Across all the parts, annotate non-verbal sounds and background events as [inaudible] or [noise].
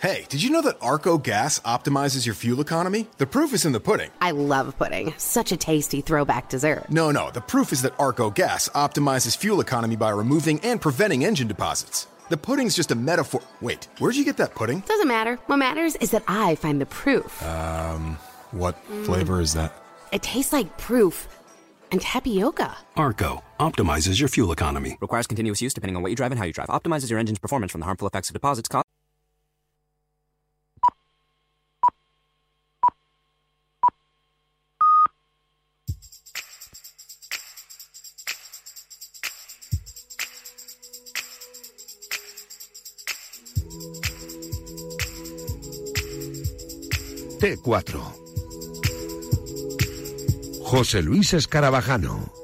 Hey, did you know that Arco Gas optimizes your fuel economy? The proof is in the pudding. I love pudding. Such a tasty throwback dessert. No, no, the proof is that Arco Gas optimizes fuel economy by removing and preventing engine deposits. The pudding's just a metaphor. Wait, where'd you get that pudding? Doesn't matter. What matters is that I find the proof. Um, what flavor is that? It tastes like proof and tapioca. Arco optimizes your fuel economy. Requires continuous use depending on what you drive and how you drive. Optimizes your engine's performance from the harmful effects of deposits. Cost- T4. José Luis Escarabajano.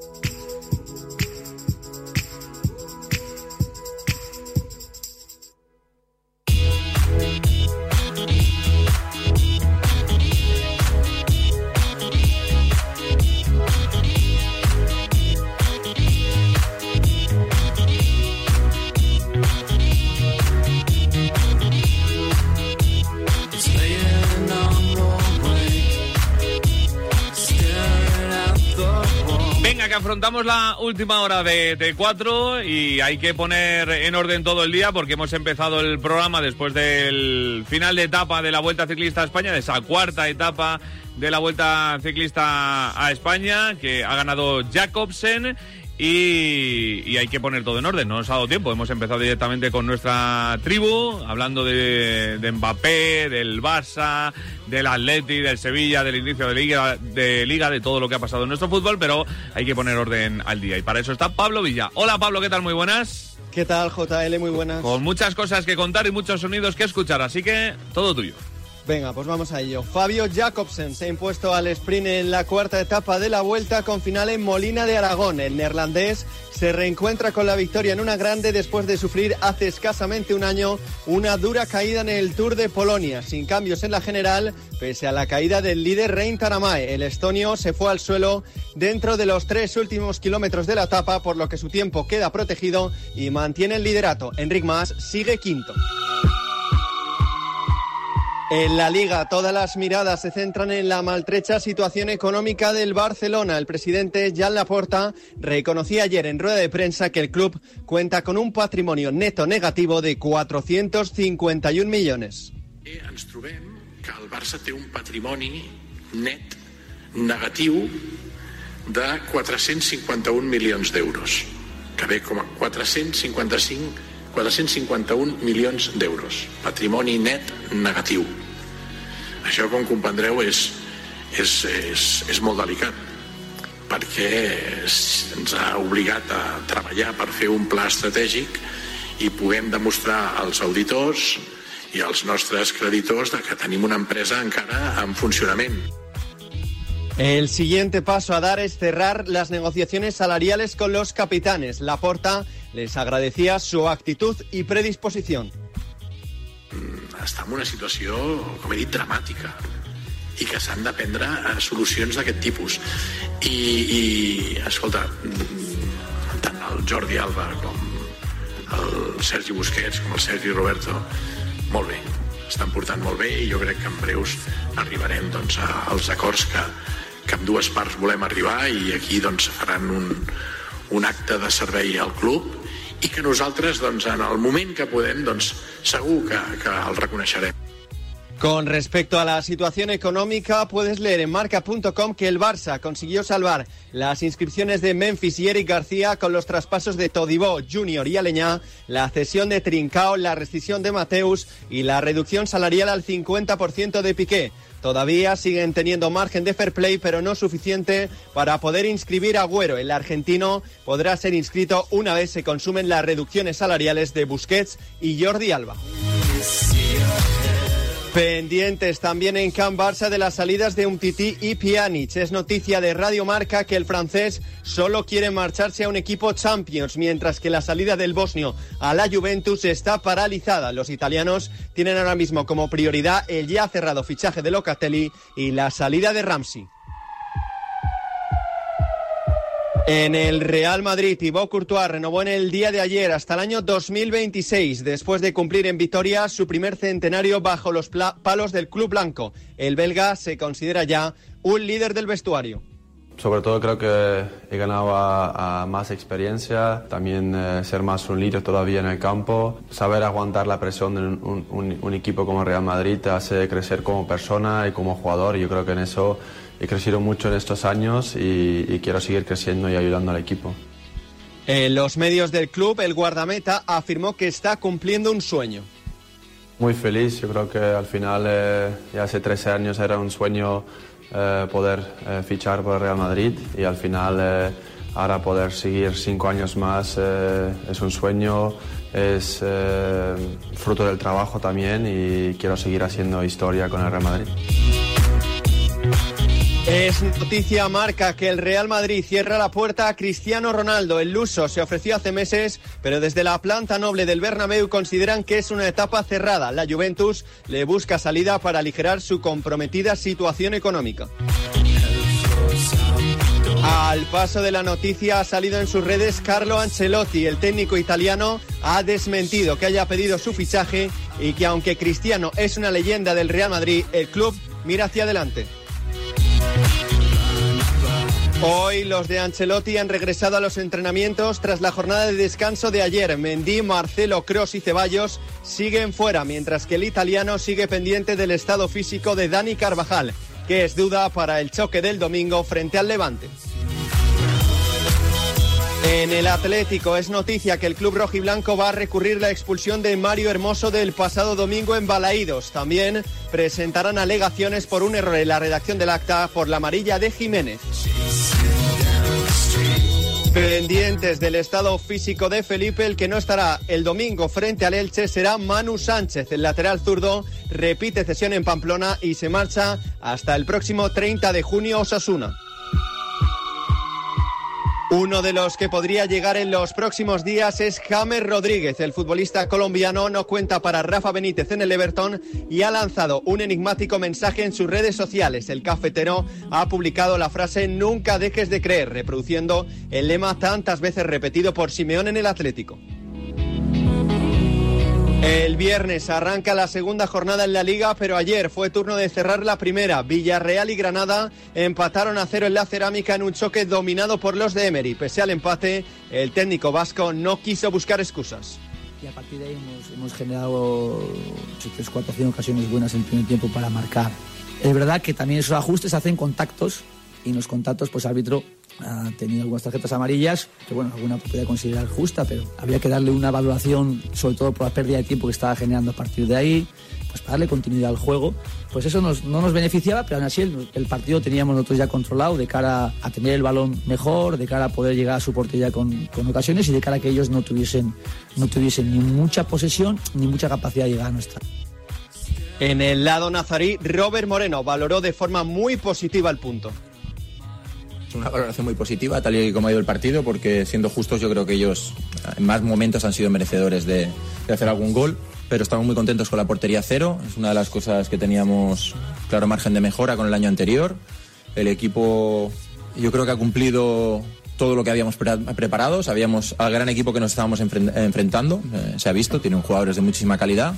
Afrontamos la última hora de T4 y hay que poner en orden todo el día porque hemos empezado el programa después del final de etapa de la Vuelta Ciclista a España, de esa cuarta etapa de la Vuelta Ciclista a España que ha ganado Jacobsen y, y hay que poner todo en orden, no nos ha dado tiempo. Hemos empezado directamente con nuestra tribu, hablando de, de Mbappé, del Barça, del Atleti, del Sevilla, del inicio de liga, de liga, de todo lo que ha pasado en nuestro fútbol, pero hay que poner orden al día. Y para eso está Pablo Villa. Hola Pablo, ¿qué tal? Muy buenas. ¿Qué tal, JL? Muy buenas. Con muchas cosas que contar y muchos sonidos que escuchar, así que todo tuyo. Venga, pues vamos a ello. Fabio Jacobsen se ha impuesto al sprint en la cuarta etapa de la vuelta con final en Molina de Aragón. El neerlandés se reencuentra con la victoria en una grande después de sufrir hace escasamente un año una dura caída en el Tour de Polonia, sin cambios en la general, pese a la caída del líder Rein Taramae. El estonio se fue al suelo dentro de los tres últimos kilómetros de la etapa, por lo que su tiempo queda protegido y mantiene el liderato. Enric Mas sigue quinto. En la liga, todas las miradas se centran en la maltrecha situación económica del Barcelona. El presidente Jan Laporta reconocía ayer en rueda de prensa que el club cuenta con un patrimonio neto negativo de 451 millones. Ens trobem que el Barça té un patrimoni net negatiu de 451 milions d'euros, que ve com a 455 451 milions d'euros. Patrimoni net negatiu. Això, com comprendreu, és, és, és, és molt delicat perquè ens ha obligat a treballar per fer un pla estratègic i puguem demostrar als auditors i als nostres creditors de que tenim una empresa encara en funcionament. El siguiente paso a dar es cerrar las negociaciones salariales con los capitanes. Laporta les agradecía su actitud y predisposición. Està en una situació, com he dit, dramàtica i que s'han de prendre solucions d'aquest tipus. I, I, escolta, mm, tant el Jordi Alba com el Sergi Busquets, com el Sergi Roberto, molt bé, estan portant molt bé i jo crec que en breus arribarem doncs, als acords que, que amb dues parts volem arribar i aquí doncs, faran un, un acte de servei al club i que nosaltres doncs, en el moment que podem doncs, segur que, que el reconeixerem. Con respecto a la situación económica, puedes leer en marca.com que el Barça consiguió salvar las inscripciones de Memphis y Eric García con los traspasos de Todibó, Junior y Aleñá, la cesión de Trincao, la rescisión de Mateus y la reducción salarial al 50% de Piqué. Todavía siguen teniendo margen de fair play, pero no suficiente para poder inscribir a Agüero. El argentino podrá ser inscrito una vez se consumen las reducciones salariales de Busquets y Jordi Alba. Pendientes también en Can Barça de las salidas de Umtiti y Pjanic. Es noticia de Radio Marca que el francés solo quiere marcharse a un equipo Champions, mientras que la salida del bosnio a la Juventus está paralizada. Los italianos tienen ahora mismo como prioridad el ya cerrado fichaje de Locatelli y la salida de Ramsey. En el Real Madrid, Thibaut Courtois renovó en el día de ayer hasta el año 2026, después de cumplir en Vitoria su primer centenario bajo los palos del Club Blanco. El belga se considera ya un líder del vestuario. Sobre todo creo que he ganado más experiencia, también eh, ser más un líder todavía en el campo, saber aguantar la presión de un, un equipo como Real Madrid te hace crecer como persona y como jugador. Y yo creo que en eso he crecido mucho en estos años y, quiero seguir creciendo y ayudando al equipo. En los medios del club, el guardameta afirmó que está cumpliendo un sueño. Muy feliz, yo creo que al final, eh, ya hace 13 años era un sueño eh, poder eh, fichar por el Real Madrid y al final ahora poder seguir cinco años más es un sueño, es fruto del trabajo también y quiero seguir haciendo historia con el Real Madrid. Es noticia marca que el Real Madrid cierra la puerta a Cristiano Ronaldo. El luso se ofreció hace meses, pero desde la planta noble del Bernabéu consideran que es una etapa cerrada. La Juventus le busca salida para aligerar su comprometida situación económica. Al paso de la noticia ha salido en sus redes Carlo Ancelotti, el técnico italiano, ha desmentido que haya pedido su fichaje y que aunque Cristiano es una leyenda del Real Madrid, el club mira hacia adelante. Hoy los de Ancelotti han regresado a los entrenamientos tras la jornada de descanso de ayer. Mendy, Marcelo, Cross y Ceballos siguen fuera, mientras que el italiano sigue pendiente del estado físico de Dani Carvajal, que es duda para el choque del domingo frente al Levante. En el Atlético es noticia que el club rojiblanco va a recurrir la expulsión de Mario Hermoso del pasado domingo en Balaídos. También presentarán alegaciones por un error en la redacción del acta por la amarilla de Jiménez. Pendientes del estado físico de Felipe, el que no estará el domingo frente al Elche será Manu Sánchez. El lateral zurdo repite cesión en Pamplona y se marcha hasta el próximo 30 de junio Osasuna. Uno de los que podría llegar en los próximos días es James Rodríguez. El futbolista colombiano no cuenta para Rafa Benítez en el Everton y ha lanzado un enigmático mensaje en sus redes sociales. El cafetero ha publicado la frase Nunca dejes de creer, reproduciendo el lema tantas veces repetido por Simeón en el Atlético. El viernes arranca la segunda jornada en la liga, pero ayer fue turno de cerrar la primera. Villarreal y Granada empataron a cero en la cerámica en un choque dominado por los de Emery. Pese al empate, el técnico vasco no quiso buscar excusas. Y a partir de ahí hemos, generado tres, cuatro, cinco ocasiones buenas en el primer tiempo para marcar. Es verdad que también esos ajustes hacen contactos y en los contactos pues árbitro ha tenido algunas tarjetas amarillas, que bueno, alguna podría considerar justa, pero había que darle una valoración, sobre todo por la pérdida de tiempo que estaba generando a partir de ahí, pues para darle continuidad al juego. Pues eso no nos beneficiaba, pero aún así el, partido teníamos nosotros ya controlado de cara a tener el balón mejor, de cara a poder llegar a su portería con, con ocasiones y de cara a que ellos no tuviesen, no tuviesen ni mucha posesión ni mucha capacidad de llegar a nuestra. En el lado nazarí, Robert Moreno valoró de forma muy positiva el punto una valoración muy positiva, tal y como ha ido el partido, porque siendo justos yo creo que ellos en más momentos han sido merecedores de, hacer algún gol, pero estamos muy contentos con la portería cero, es una de las cosas que teníamos claro margen de mejora con el año anterior. El equipo yo creo que ha cumplido todo lo que habíamos preparado, sabíamos al gran equipo que nos estábamos enfrentando, eh, se ha visto, tienen jugadores de muchísima calidad,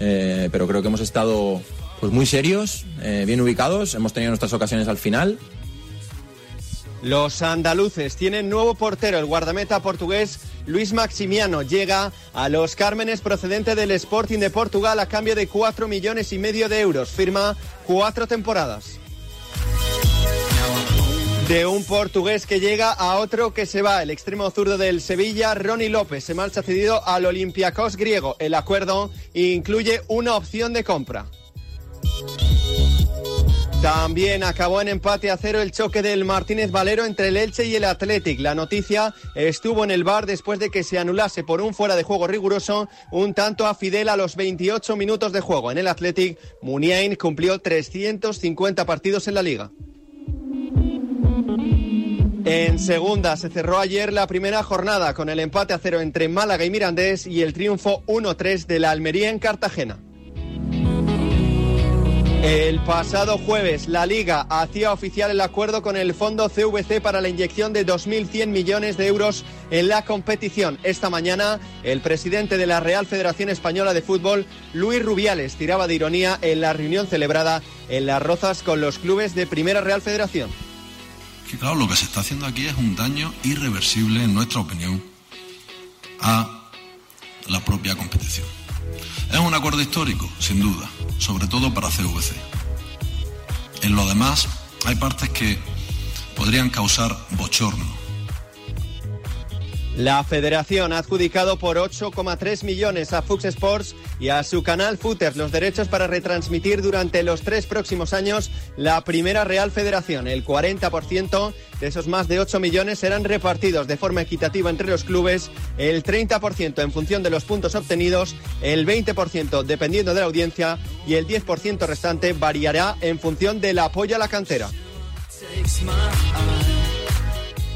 eh, pero creo que hemos estado pues muy serios, eh, bien ubicados, hemos tenido nuestras ocasiones al final los andaluces tienen nuevo portero, el guardameta portugués Luis Maximiano llega a los Cármenes procedente del Sporting de Portugal a cambio de 4 millones y medio de euros. Firma cuatro temporadas. De un portugués que llega a otro que se va, el extremo zurdo del Sevilla, Ronnie López, se marcha cedido al Olympiacos griego. El acuerdo incluye una opción de compra. También acabó en empate a cero el choque del Martínez Valero entre el Elche y el Athletic. La noticia estuvo en el bar después de que se anulase por un fuera de juego riguroso un tanto a Fidel a los 28 minutos de juego. En el Athletic, Muniain cumplió 350 partidos en la liga. En segunda se cerró ayer la primera jornada con el empate a cero entre Málaga y Mirandés y el triunfo 1-3 de la Almería en Cartagena. El pasado jueves, la Liga hacía oficial el acuerdo con el Fondo CVC para la inyección de 2.100 millones de euros en la competición. Esta mañana, el presidente de la Real Federación Española de Fútbol, Luis Rubiales, tiraba de ironía en la reunión celebrada en Las Rozas con los clubes de Primera Real Federación. Que claro, lo que se está haciendo aquí es un daño irreversible, en nuestra opinión, a la propia competición. Es un acuerdo histórico, sin duda, sobre todo para CVC. En lo demás, hay partes que podrían causar bochorno. La federación ha adjudicado por 8,3 millones a Fox Sports y a su canal Footers los derechos para retransmitir durante los tres próximos años la primera Real Federación. El 40% de esos más de 8 millones serán repartidos de forma equitativa entre los clubes, el 30% en función de los puntos obtenidos, el 20% dependiendo de la audiencia y el 10% restante variará en función del apoyo a la cantera.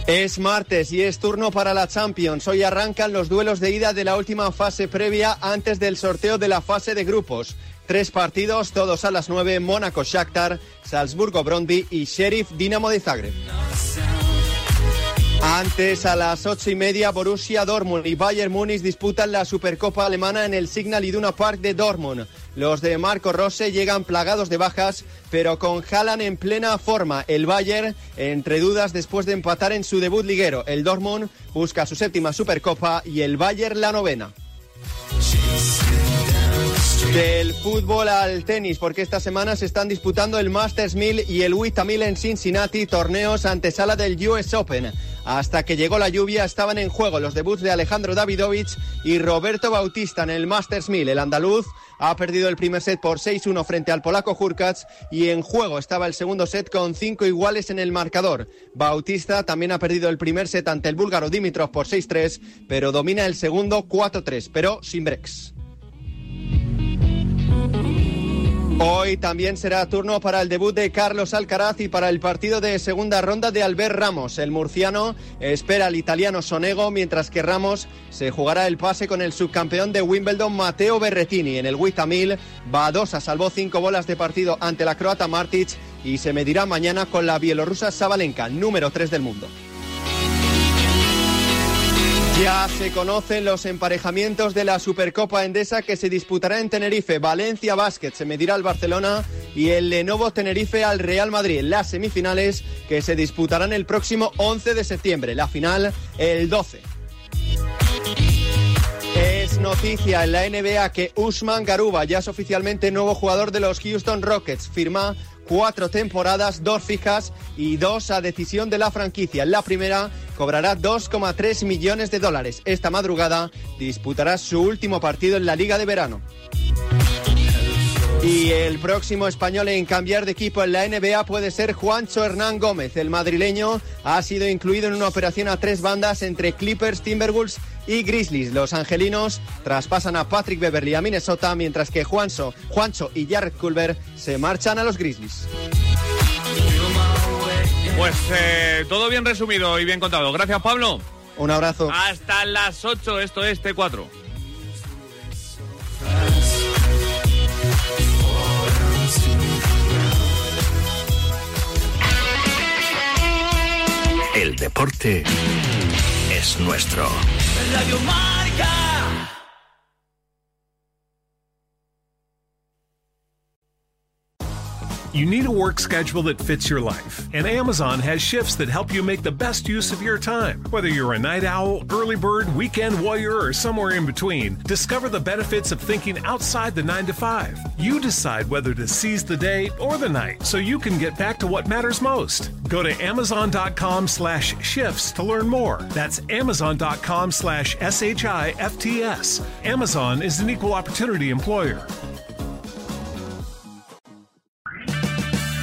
Es martes y es turno para la Champions. Hoy arrancan los duelos de ida de la última fase previa antes del sorteo de la fase de grupos. Tres partidos, todos a las nueve, Mónaco Shakhtar, Salzburgo Brondby y Sheriff Dinamo de Zagreb. Antes, a las ocho y media, Borussia Dortmund y Bayern Múnich disputan la Supercopa Alemana en el Signal Iduna Park de Dortmund. Los de Marco Rose llegan plagados de bajas, pero con Haaland en plena forma. El Bayern, entre dudas después de empatar en su debut liguero. El Dortmund busca su séptima Supercopa y el Bayern la novena. Del fútbol al tenis, porque esta semana se están disputando el Masters 1000 y el WTA 1000 en Cincinnati, torneos antesala del US Open. Hasta que llegó la lluvia estaban en juego los debuts de Alejandro Davidovich y Roberto Bautista en el Masters 1000. El andaluz ha perdido el primer set por 6-1 frente al polaco Hurkacz y en juego estaba el segundo set con cinco iguales en el marcador. Bautista también ha perdido el primer set ante el búlgaro Dimitrov por 6-3, pero domina el segundo 4-3, pero sin breaks. Hoy también será turno para el debut de Carlos Alcaraz y para el partido de segunda ronda de Albert Ramos. El murciano espera al italiano Sonego, mientras que Ramos se jugará el pase con el subcampeón de Wimbledon Matteo Berretini. En el Witamil, Badosa salvó cinco bolas de partido ante la croata Martic y se medirá mañana con la bielorrusa Sabalenka, número 3 del mundo. Ya se conocen los emparejamientos de la Supercopa Endesa que se disputará en Tenerife. Valencia Basket se medirá al Barcelona y el Lenovo Tenerife al Real Madrid. Las semifinales que se disputarán el próximo 11 de septiembre. La final el 12. Es noticia en la NBA que Usman Garuba ya es oficialmente nuevo jugador de los Houston Rockets. Firma cuatro temporadas, dos fijas y dos a decisión de la franquicia. La primera cobrará 2,3 millones de dólares. Esta madrugada disputará su último partido en la Liga de Verano. Y el próximo español en cambiar de equipo en la NBA puede ser Juancho Hernán Gómez. El madrileño ha sido incluido en una operación a tres bandas entre Clippers, Timberwolves y Grizzlies. Los angelinos traspasan a Patrick Beverly a Minnesota, mientras que Juancho, Juancho y Jared Culver se marchan a los Grizzlies. Pues eh, todo bien resumido y bien contado. Gracias, Pablo. Un abrazo. Hasta las 8, esto es T4. El deporte es nuestro. Radio Marca. You need a work schedule that fits your life, and Amazon has shifts that help you make the best use of your time. Whether you're a night owl, early bird, weekend warrior, or somewhere in between, discover the benefits of thinking outside the 9 to 5. You decide whether to seize the day or the night so you can get back to what matters most. Go to amazon.com slash shifts to learn more. That's amazon.com slash S-H-I-F-T-S. Amazon is an equal opportunity employer.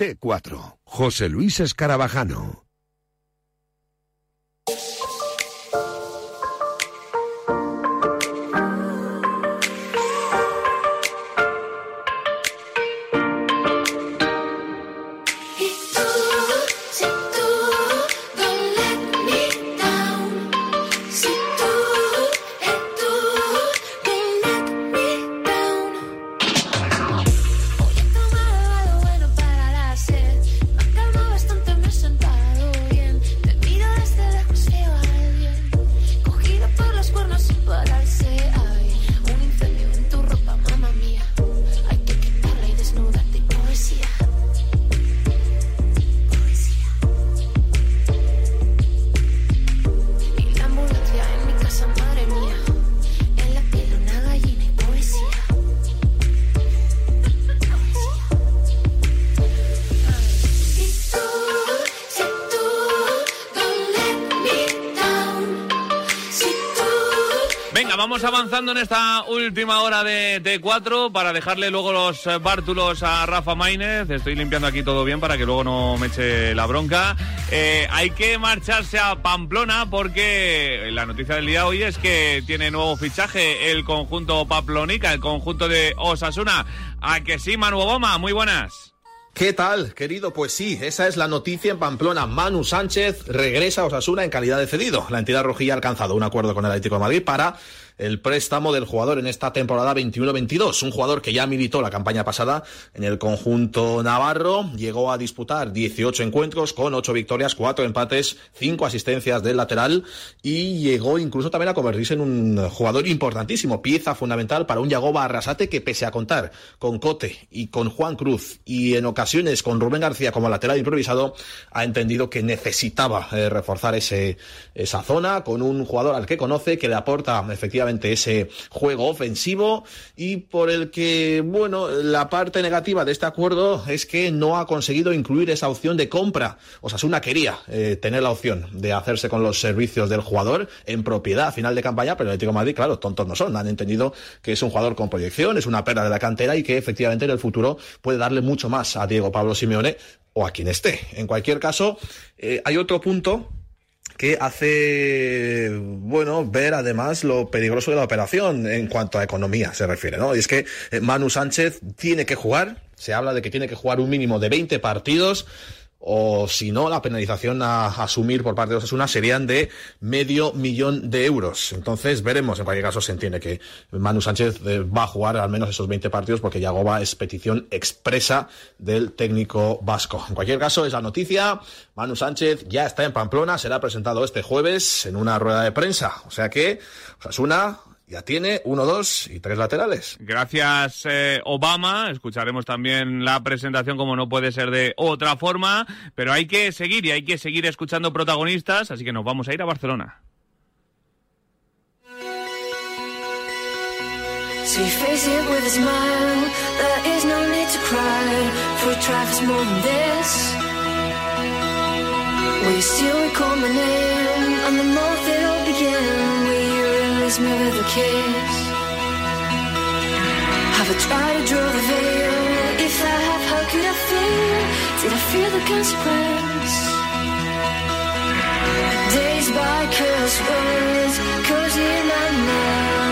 T4. José Luis Escarabajano. Esta última hora de T4 para dejarle luego los eh, bártulos a Rafa Maínez. Estoy limpiando aquí todo bien para que luego no me eche la bronca. Eh, hay que marcharse a Pamplona porque la noticia del día hoy es que tiene nuevo fichaje el conjunto Pamplonica, el conjunto de Osasuna. ¿A que sí, Manu Obama? Muy buenas. ¿Qué tal, querido? Pues sí, esa es la noticia en Pamplona. Manu Sánchez regresa a Osasuna en calidad de cedido. La entidad rojilla ha alcanzado un acuerdo con el Atlético de Madrid para el préstamo del jugador en esta temporada 21-22. Un jugador que ya militó la campaña pasada en el conjunto navarro. Llegó a disputar 18 encuentros con 8 victorias, 4 empates, 5 asistencias del lateral y llegó incluso también a convertirse en un jugador importantísimo, pieza fundamental para un Yagoba Arrasate que pese a contar con Cote y con Juan Cruz y en ocasiones con Rubén García como lateral improvisado, ha entendido que necesitaba eh, reforzar ese, esa zona con un jugador al que conoce, que le aporta efectivamente ese juego ofensivo y por el que, bueno, la parte negativa de este acuerdo es que no ha conseguido incluir esa opción de compra. Osasuna quería eh, tener la opción de hacerse con los servicios del jugador en propiedad a final de campaña, pero el Atlético Madrid, claro, tontos no son. Han entendido que es un jugador con proyección, es una perla de la cantera y que efectivamente en el futuro puede darle mucho más a Diego Pablo Simeone o a quien esté. En cualquier caso, eh, hay otro punto que hace, bueno, ver además lo peligroso de la operación en cuanto a economía se refiere, ¿no? Y es que eh, Manu Sánchez tiene que jugar, se habla de que tiene que jugar un mínimo de 20 partidos, o si no, la penalización a asumir por parte de Osasuna serían de medio millón de euros. Entonces veremos, en cualquier caso se entiende que Manu Sánchez eh, va a jugar al menos esos 20 partidos porque Yagoba es petición expresa del técnico vasco. En cualquier caso, es la noticia, Manu Sánchez ya está en Pamplona, será presentado este jueves en una rueda de prensa. O sea que Osasuna ya tiene uno, dos y tres laterales. Gracias, eh, Obama. Escucharemos también la presentación como no puede ser de otra forma, pero hay que seguir y hay que seguir escuchando protagonistas, así que nos vamos a ir a Barcelona. So you face it with a smile. There is no need to cry. For trifles more than this. Will you still recall my name? And the moment it all release me with a kiss? Have I tried to draw the veil? If I have, how could I feel? Did I feel the consequence? Days by curse words, cozy in my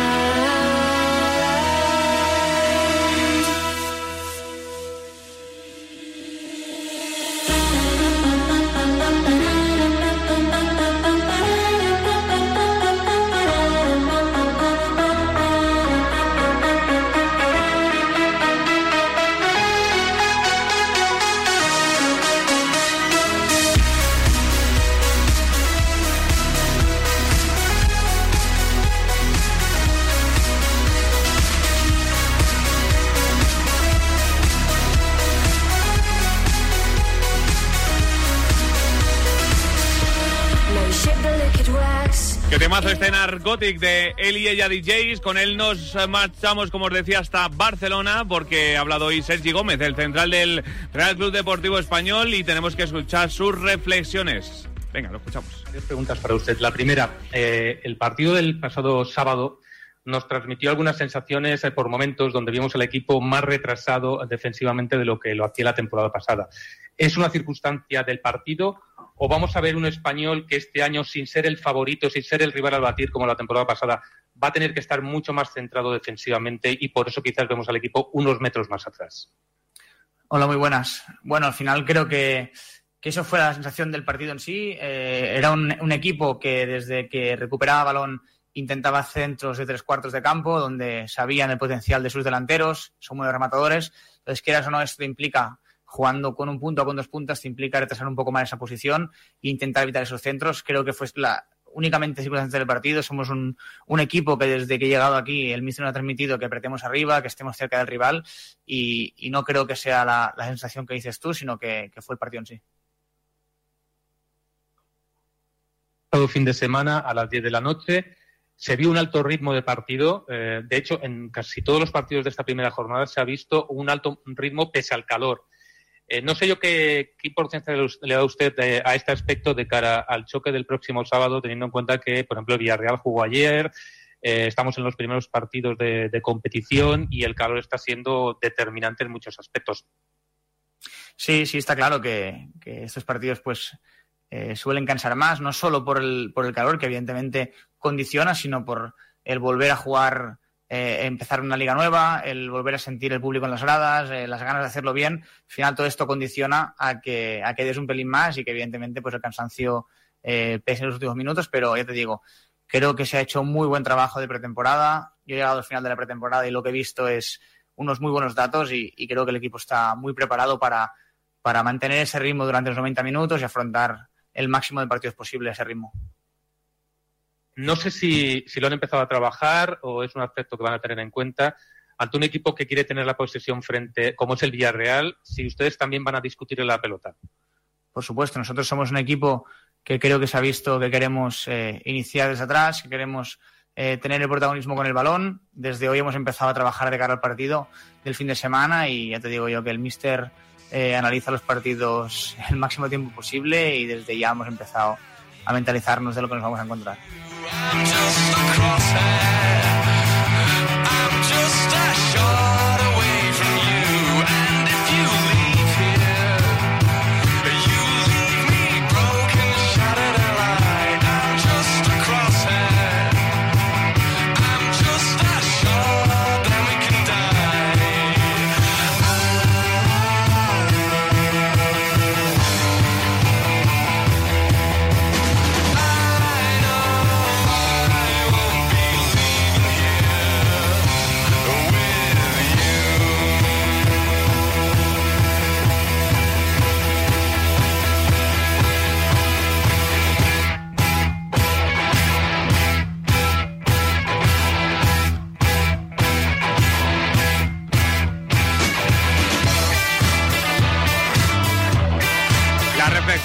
Narcotic de él y ella DJs. Con él nos marchamos, como os decía, hasta Barcelona porque ha hablado hoy Sergi Gómez, el central del Real Club Deportivo Español, y tenemos que escuchar sus reflexiones. Venga, lo escuchamos. Varias preguntas para usted. La primera, eh, el partido del pasado sábado nos transmitió algunas sensaciones eh, por momentos donde vimos el equipo más retrasado defensivamente de lo que lo hacía la temporada pasada. ¿Es una circunstancia del partido o vamos a ver un español que este año, sin ser el favorito, sin ser el rival al batir como la temporada pasada, va a tener que estar mucho más centrado defensivamente y por eso quizás vemos al equipo unos metros más atrás? Hola, muy buenas. Bueno, al final creo que, que eso fue la sensación del partido en sí. Eh, era un, un, equipo que desde que recuperaba balón intentaba centros de tres cuartos de campo, donde sabían el potencial de sus delanteros, son muy rematadores. Entonces, quieras o no, esto implica, jugando con un punto o con dos puntas, te implica retrasar un poco más esa posición e intentar evitar esos centros. Creo que fue la únicamente circunstancia del partido. Somos un, equipo que desde que he llegado aquí, el míster nos ha transmitido que apretemos arriba, que estemos cerca del rival y, no creo que sea la, sensación que dices tú, sino que, que fue el partido en sí. Todo fin de semana a las 10 de la noche se vio un alto ritmo de partido. Eh, de hecho, en casi todos los partidos de esta primera jornada se ha visto un alto ritmo pese al calor. Eh, no sé yo qué, importancia le da usted eh, a este aspecto de cara al choque del próximo sábado, teniendo en cuenta que, por ejemplo, Villarreal jugó ayer, estamos en los primeros partidos de, competición y el calor está siendo determinante en muchos aspectos. Sí, sí, está claro que, estos partidos, pues, eh, suelen cansar más, no solo por el, por el calor, que evidentemente condiciona, sino por el volver a jugar, eh, empezar una liga nueva, el volver a sentir el público en las gradas, eh, las ganas de hacerlo bien. Al final todo esto condiciona a que, a que des un pelín más y que evidentemente pues el cansancio eh, pese en los últimos minutos, pero ya te digo, creo que se ha hecho un muy buen trabajo de pretemporada. Yo he llegado al final de la pretemporada y lo que he visto es unos muy buenos datos y, creo que el equipo está muy preparado para, para mantener ese ritmo durante los 90 minutos y afrontar el máximo de partidos posible a ese ritmo. No sé si, si, lo han empezado a trabajar o es un aspecto que van a tener en cuenta ante un equipo que quiere tener la posesión frente, como es el Villarreal, si ustedes también van a discutir en la pelota. Por supuesto, nosotros somos un equipo que creo que se ha visto que queremos eh, iniciar desde atrás, que queremos eh, tener el protagonismo con el balón. Desde hoy hemos empezado a trabajar de cara al partido del fin de semana y ya te digo yo que el míster eh, analiza los partidos [laughs] el máximo tiempo posible y desde ya hemos empezado a mentalizarnos de lo que nos vamos a encontrar. I'm just a crosshair.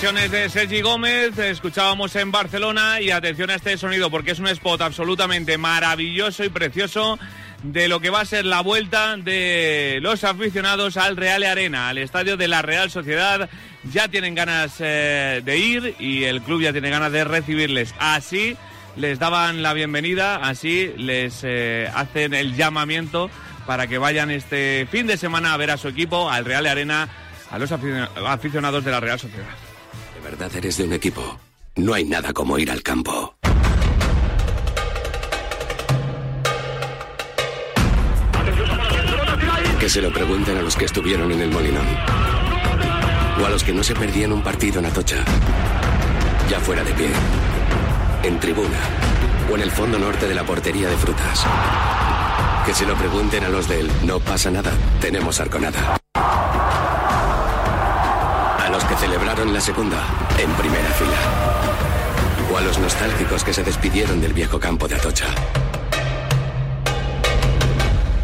De Sergi Gómez, escuchábamos en Barcelona y atención a este sonido porque es un spot absolutamente maravilloso y precioso de lo que va a ser la vuelta de los aficionados al Real Arena, al estadio de la Real Sociedad. Ya tienen ganas eh, de ir y el club ya tiene ganas de recibirles. Así les daban la bienvenida, así les eh, hacen el llamamiento para que vayan este fin de semana a ver a su equipo, al Real Arena, a los aficionados de la Real Sociedad verdad eres de un equipo, no hay nada como ir al campo. Que se lo pregunten a los que estuvieron en el Molinón. O a los que no se perdían un partido en Atocha. Ya fuera de pie. En tribuna. O en el fondo norte de la portería de frutas. Que se lo pregunten a los del No pasa nada, tenemos Arconada celebraron la segunda en primera fila. O a los nostálgicos que se despidieron del viejo campo de Atocha.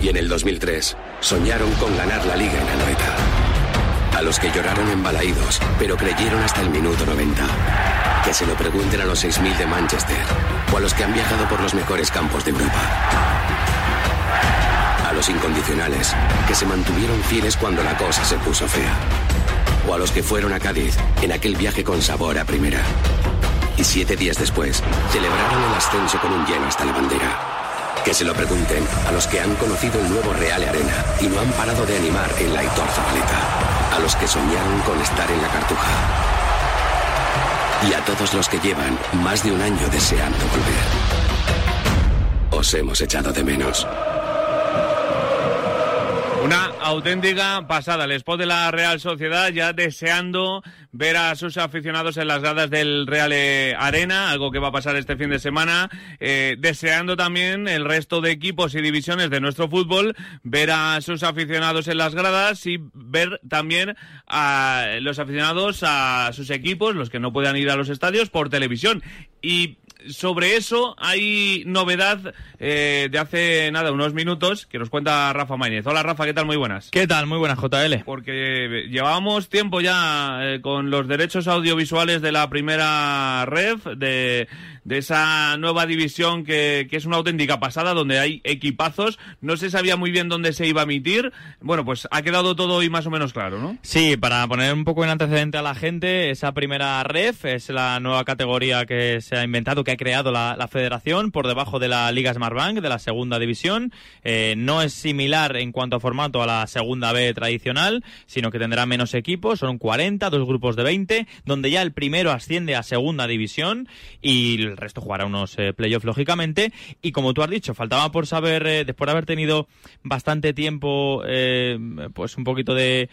Y en el 2003 soñaron con ganar la liga en Anoeta. A los que lloraron embalaídos, pero creyeron hasta el minuto 90. Que se lo pregunten a los 6.000 de Manchester o a los que han viajado por los mejores campos de Europa. A los incondicionales, que se mantuvieron fieles cuando la cosa se puso fea. O a los que fueron a Cádiz en aquel viaje con sabor a primera. Y siete días después, celebraron el ascenso con un lleno hasta la bandera. Que se lo pregunten a los que han conocido el nuevo Real Arena y no han parado de animar en la Aitor Zabaleta. A los que soñaron con estar en la Cartuja. Y a todos los que llevan más de un año deseando volver. Os hemos echado de menos. Auténtica pasada. El spot de la Real Sociedad ya deseando ver a sus aficionados en las gradas del Real eh, Arena, algo que va a pasar este fin de semana. Eh, deseando también el resto de equipos y divisiones de nuestro fútbol ver a sus aficionados en las gradas y ver también a los aficionados a sus equipos, los que no puedan ir a los estadios, por televisión. Y sobre eso hay novedad eh, de hace nada, unos minutos, que nos cuenta Rafa Maínez. Hola Rafa, ¿qué tal? Muy buenas. ¿Qué tal? Muy buenas, JL. Porque llevábamos tiempo ya eh, con los derechos audiovisuales de la primera ref, de, de esa nueva división que, que es una auténtica pasada, donde hay equipazos. No se sabía muy bien dónde se iba a emitir. Bueno, pues ha quedado todo hoy más o menos claro, ¿no? Sí, para poner un poco en antecedente a la gente, esa primera ref es la nueva categoría que se ha inventado, que ha creado la, federación por debajo de la Liga Smartbank, de la segunda división. Eh, no es similar en cuanto a formato a la segunda B tradicional, sino que tendrá menos equipos, son 40, dos grupos de 20, donde ya el primero asciende a segunda división y el resto jugará unos eh, playoffs lógicamente. Y como tú has dicho, faltaba por saber, eh, después de haber tenido bastante tiempo, eh, pues un poquito de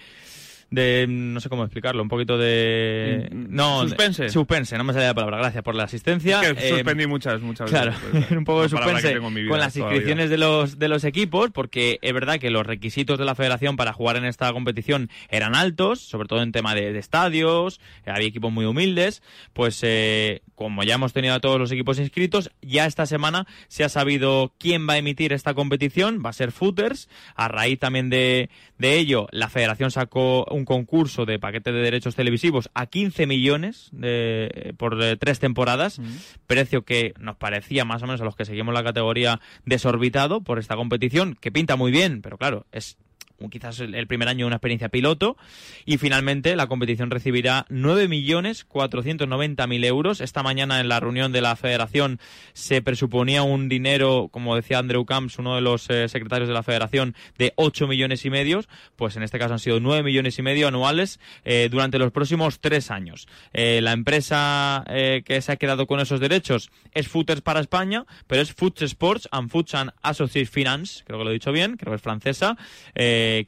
de no sé cómo explicarlo, un poquito de no Mm, Suspense. de- suspense, no me salía la palabra. Gracias por la asistencia. Es que Eh, suspendí muchas, muchas Claro, veces. pues, [laughs] un poco de suspense con las todavía. inscripciones de los, de los equipos, porque es verdad que los requisitos de la federación para jugar en esta competición eran altos, sobre todo en tema de, de estadios, eh, había equipos muy humildes, pues eh, como ya hemos tenido a todos los equipos inscritos, ya esta semana se ha sabido quién va a emitir esta competición, va a ser Footers, a raíz también de, de ello, la federación sacó un concurso de paquete de derechos televisivos a 15 millones de, por eh, tres temporadas, precio que nos parecía más o menos a los que seguimos la categoría desorbitado por esta competición, que pinta muy bien, pero claro, es quizás el primer año una experiencia piloto y finalmente la competición recibirá 9.490.000 euros. Esta mañana en la reunión de la federación se presuponía un dinero, como decía Andrew Camps, uno de los eh, secretarios de la federación, de 8 millones y medio, pues en este caso han sido 9 millones y medio anuales eh, durante los próximos tres años. Eh, la empresa que se ha quedado con esos derechos es Footers para España, pero es Foot Sports and Foot and Associates Finance, creo que lo he dicho bien, creo que es francesa,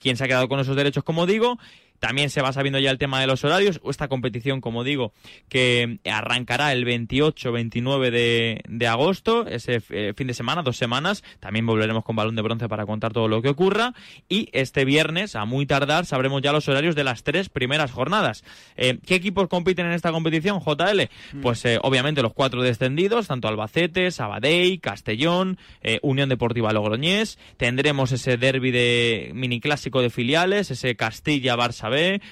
quien se ha quedado con esos derechos, como digo. También se va sabiendo ya el tema de los horarios. Esta competición, como digo, que arrancará el 28-29 de, de agosto, ese eh, fin de semana, dos semanas. También volveremos con balón de bronce para contar todo lo que ocurra. Y este viernes, a muy tardar, sabremos ya los horarios de las tres primeras jornadas. Eh, ¿Qué equipos compiten en esta competición, JL? Pues eh, obviamente los cuatro descendidos, tanto Albacete, Sabadell, Castellón, Unión Deportiva Logroñés. Tendremos ese derby de mini clásico de filiales, ese Castilla-Barça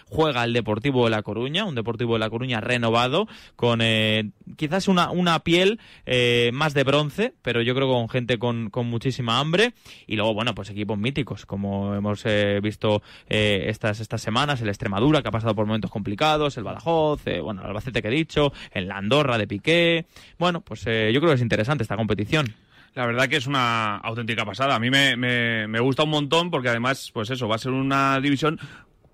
Juega el Deportivo de La Coruña, un Deportivo de La Coruña renovado, con eh, quizás una, una piel eh, más de bronce, pero yo creo con gente con, con muchísima hambre. Y luego, bueno, pues equipos míticos, como hemos eh, visto eh, estas, estas semanas, el Extremadura, que ha pasado por momentos complicados, el Badajoz, bueno, el Albacete que he dicho, el Andorra de Piqué. Bueno, pues yo creo que es interesante esta competición. La verdad que es una auténtica pasada. A mí me, me, me gusta un montón porque además, pues eso, va a ser una división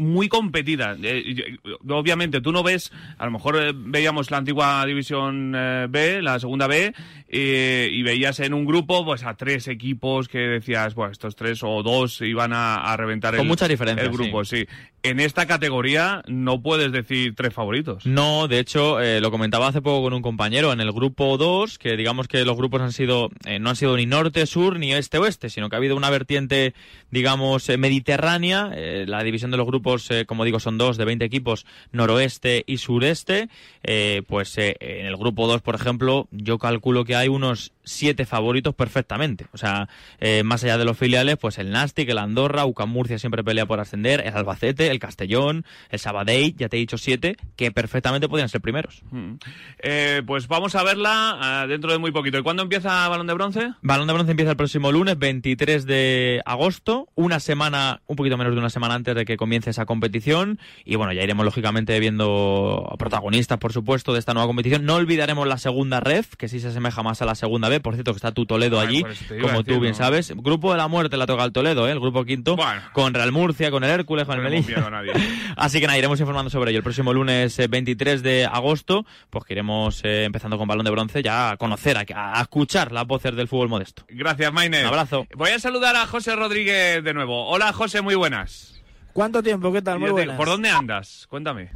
muy competida. Eh, obviamente, tú no ves, a lo mejor eh, veíamos la antigua división eh, B, la segunda B, y veías en un grupo pues a tres equipos que decías, bueno, estos tres o dos iban a, a reventar Con el, mucha diferencia, el grupo, sí. En esta categoría no puedes decir tres favoritos. No, de hecho, lo comentaba hace poco con un compañero, en el grupo 2, que digamos que los grupos han sido, no han sido ni norte, sur, ni este, oeste, sino que ha habido una vertiente, digamos, mediterránea, la división de los grupos grupos, eh, como digo, son dos de 20 equipos, noroeste y sureste. Eh, pues eh, en el grupo 2, por ejemplo, yo calculo que hay unos siete favoritos perfectamente. O sea, más allá de los filiales, pues el Nastic, el Andorra, UCAM Murcia siempre pelea por ascender, el Albacete, el Castellón, el Sabadell, ya te he dicho siete, que perfectamente podrían ser primeros. Mm. Pues vamos a verla ah, dentro de muy poquito. ¿Y cuándo empieza Balón de Bronce? Balón de Bronce empieza el próximo lunes, 23 de agosto, una semana, un poquito menos de una semana antes de que comience esa competición. Y bueno, ya iremos lógicamente viendo protagonistas, por supuesto, de esta nueva competición. No olvidaremos la segunda ref, que sí se asemeja más a la segunda B. Por cierto, que está tu Toledo Ay, allí, como tú bien sabes. Grupo de la muerte la toca el Toledo, ¿eh? el grupo quinto, con Real Murcia, con el Hércules, con No el Melilla. [laughs] Así que nada, iremos informando sobre ello. El próximo lunes eh, 23 de agosto, pues que iremos eh, empezando con balón de bronce ya a conocer, a, a escuchar las voces del fútbol modesto. Gracias, Maine. Un abrazo. Voy a saludar a José Rodríguez de nuevo. Hola, José, muy buenas. ¿Cuánto tiempo? ¿Qué tal? Muy buenas. ¿Por dónde andas? Cuéntame.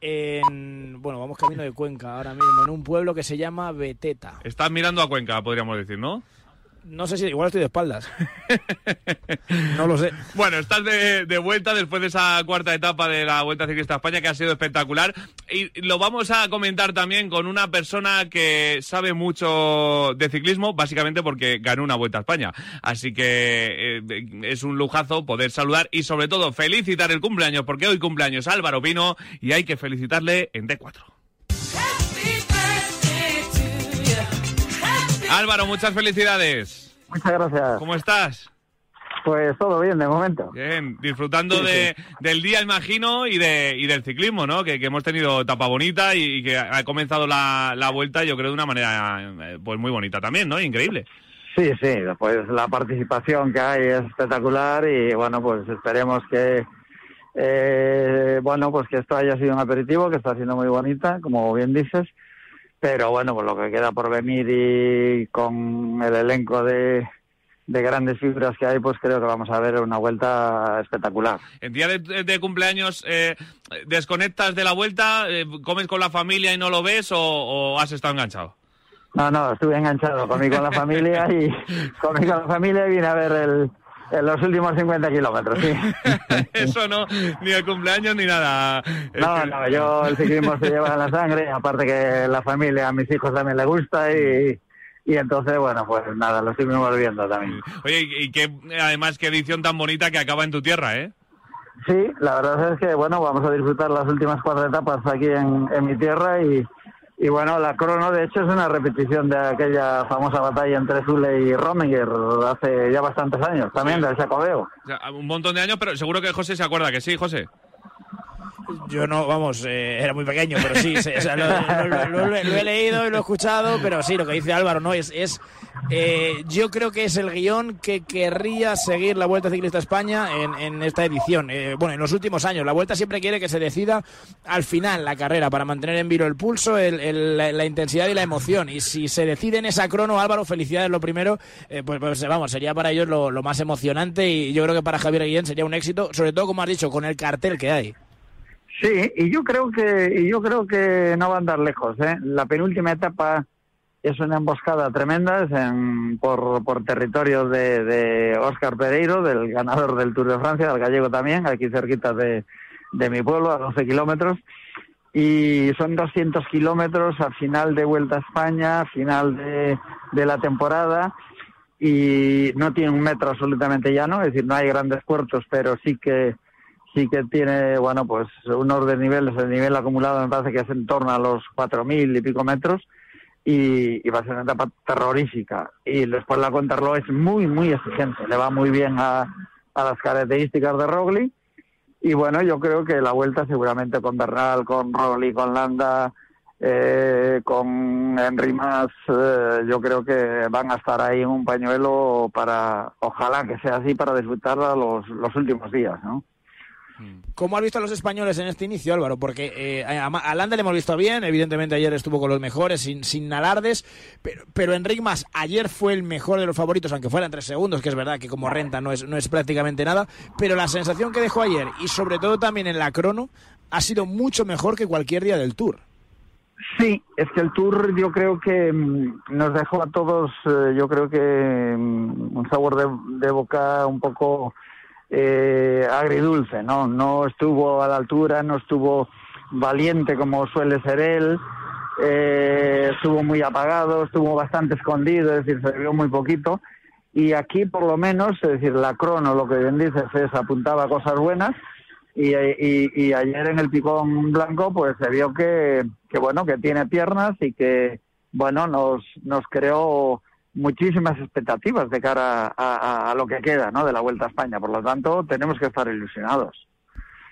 En- bueno, vamos camino de Cuenca ahora mismo, en un pueblo que se llama Beteta. Estás mirando a Cuenca, podríamos decir, ¿no? No sé si igual estoy de espaldas. [laughs] no lo sé. Bueno, estás de, vuelta después de esa cuarta etapa de la Vuelta Ciclista a España que ha sido espectacular. Y lo vamos a comentar también con una persona que sabe mucho de ciclismo, básicamente porque ganó una Vuelta a España. Así que eh, es un lujazo poder saludar y sobre todo felicitar el cumpleaños, porque hoy cumpleaños Álvaro Pino y hay que felicitarle en D4. Álvaro, muchas felicidades. Muchas gracias. ¿Cómo estás? Pues todo bien de momento. Bien, disfrutando Sí, de, del día, imagino, y, de, y del ciclismo, ¿no? Que, que hemos tenido etapa bonita y, y que ha comenzado la, la vuelta, yo creo, de una manera eh, pues muy bonita también, ¿no? Increíble. Sí, sí, pues la participación que hay es espectacular y bueno, pues esperemos que eh, bueno, pues que esto haya sido un aperitivo, que está siendo muy bonita, como bien dices, pero bueno, pues lo que queda por venir y con el elenco de, de grandes fibras que hay, pues creo que vamos a ver una vuelta espectacular. En día de, de cumpleaños, eh, ¿desconectas de la vuelta? eh, ¿Comes con la familia y no lo ves o, o has estado enganchado? No, no, estuve enganchado, comí con la familia y [laughs] comí con la familia y vine a ver el, en los últimos 50 kilómetros, sí. [laughs] Eso no, ni el cumpleaños ni nada. No, que- no, yo el ciclismo se lleva en la sangre, aparte que la familia, a mis hijos también le gusta y, y entonces, bueno, pues nada, lo estuvimos viendo también. Oye, y, qué, además, qué edición tan bonita que acaba en tu tierra, ¿eh? Sí, la verdad es que, bueno, vamos a disfrutar las últimas cuatro etapas aquí en, en mi tierra y, y, bueno, la crono, de hecho, es una repetición de aquella famosa batalla entre Zule y Rominger hace ya bastantes años, también del Jacobeo. O sea, un montón de años, pero seguro que José se acuerda que sí, José. Yo no, vamos, eh, era muy pequeño, pero sí, o sea, lo he leído y lo he escuchado, pero sí, lo que dice Álvaro, ¿no? Es, es eh, yo creo que es el guion que querría seguir la Vuelta Ciclista a España en, en esta edición. Eh, bueno, en los últimos años, la Vuelta siempre quiere que se decida al final la carrera para mantener en vilo el pulso, el- el- la, la intensidad y la emoción. Y si se decide en esa crono, Álvaro, felicidades lo primero, eh, pues, pues, vamos, sería para ellos lo, lo más emocionante y yo creo que para Javier Guillén sería un éxito, sobre todo, como has dicho, con el cartel que hay. Sí, y yo creo que y yo creo que no va a andar lejos. ¿eh? La penúltima etapa es una emboscada tremenda es en, por, por territorio de, de Óscar Pereiro, del ganador del Tour de Francia, del gallego también, aquí cerquita de, de mi pueblo, a 12 kilómetros. Y son 200 kilómetros a final de Vuelta a España, final de, de la temporada. Y no tiene un metro absolutamente llano, es decir, no hay grandes puertos, pero sí que sí que tiene, bueno, pues unos desniveles, el nivel acumulado me parece que es en torno a los 4.000 y pico metros y, va a ser una etapa terrorífica. Y después la Contarlo es muy, muy exigente, le va muy bien a, a las características de Rogli y bueno, yo creo que la vuelta seguramente con Bernal, con Rogli, con Landa, eh, con Henry Mas, eh, yo creo que van a estar ahí en un pañuelo para, ojalá que sea así, para disfrutarla los, los últimos días, ¿no? ¿Cómo has visto a los españoles en este inicio, Álvaro? Porque eh, a, Landa le hemos visto bien, evidentemente ayer estuvo con los mejores, sin, sin alardes, pero, pero Enric Mas ayer fue el mejor de los favoritos, aunque fueran tres segundos, que es verdad que como renta no es, no es prácticamente nada, pero la sensación que dejó ayer, y sobre todo también en la crono, ha sido mucho mejor que cualquier día del Tour. Sí, es que el Tour yo creo que mm, nos dejó a todos, eh, yo creo que mm, un sabor de, de boca un poco eh, agridulce, ¿no? No estuvo a la altura, no estuvo valiente como suele ser él, eh, estuvo muy apagado, estuvo bastante escondido, es decir, se vio muy poquito. Y aquí, por lo menos, es decir, la crono, lo que bien dices, es apuntaba cosas buenas. Y, y- y ayer en el picón blanco, pues se vio que, que bueno, que tiene piernas y que, bueno, nos, nos creó muchísimas expectativas de cara a, a- a lo que queda, ¿no? De la Vuelta a España. Por lo tanto, tenemos que estar ilusionados.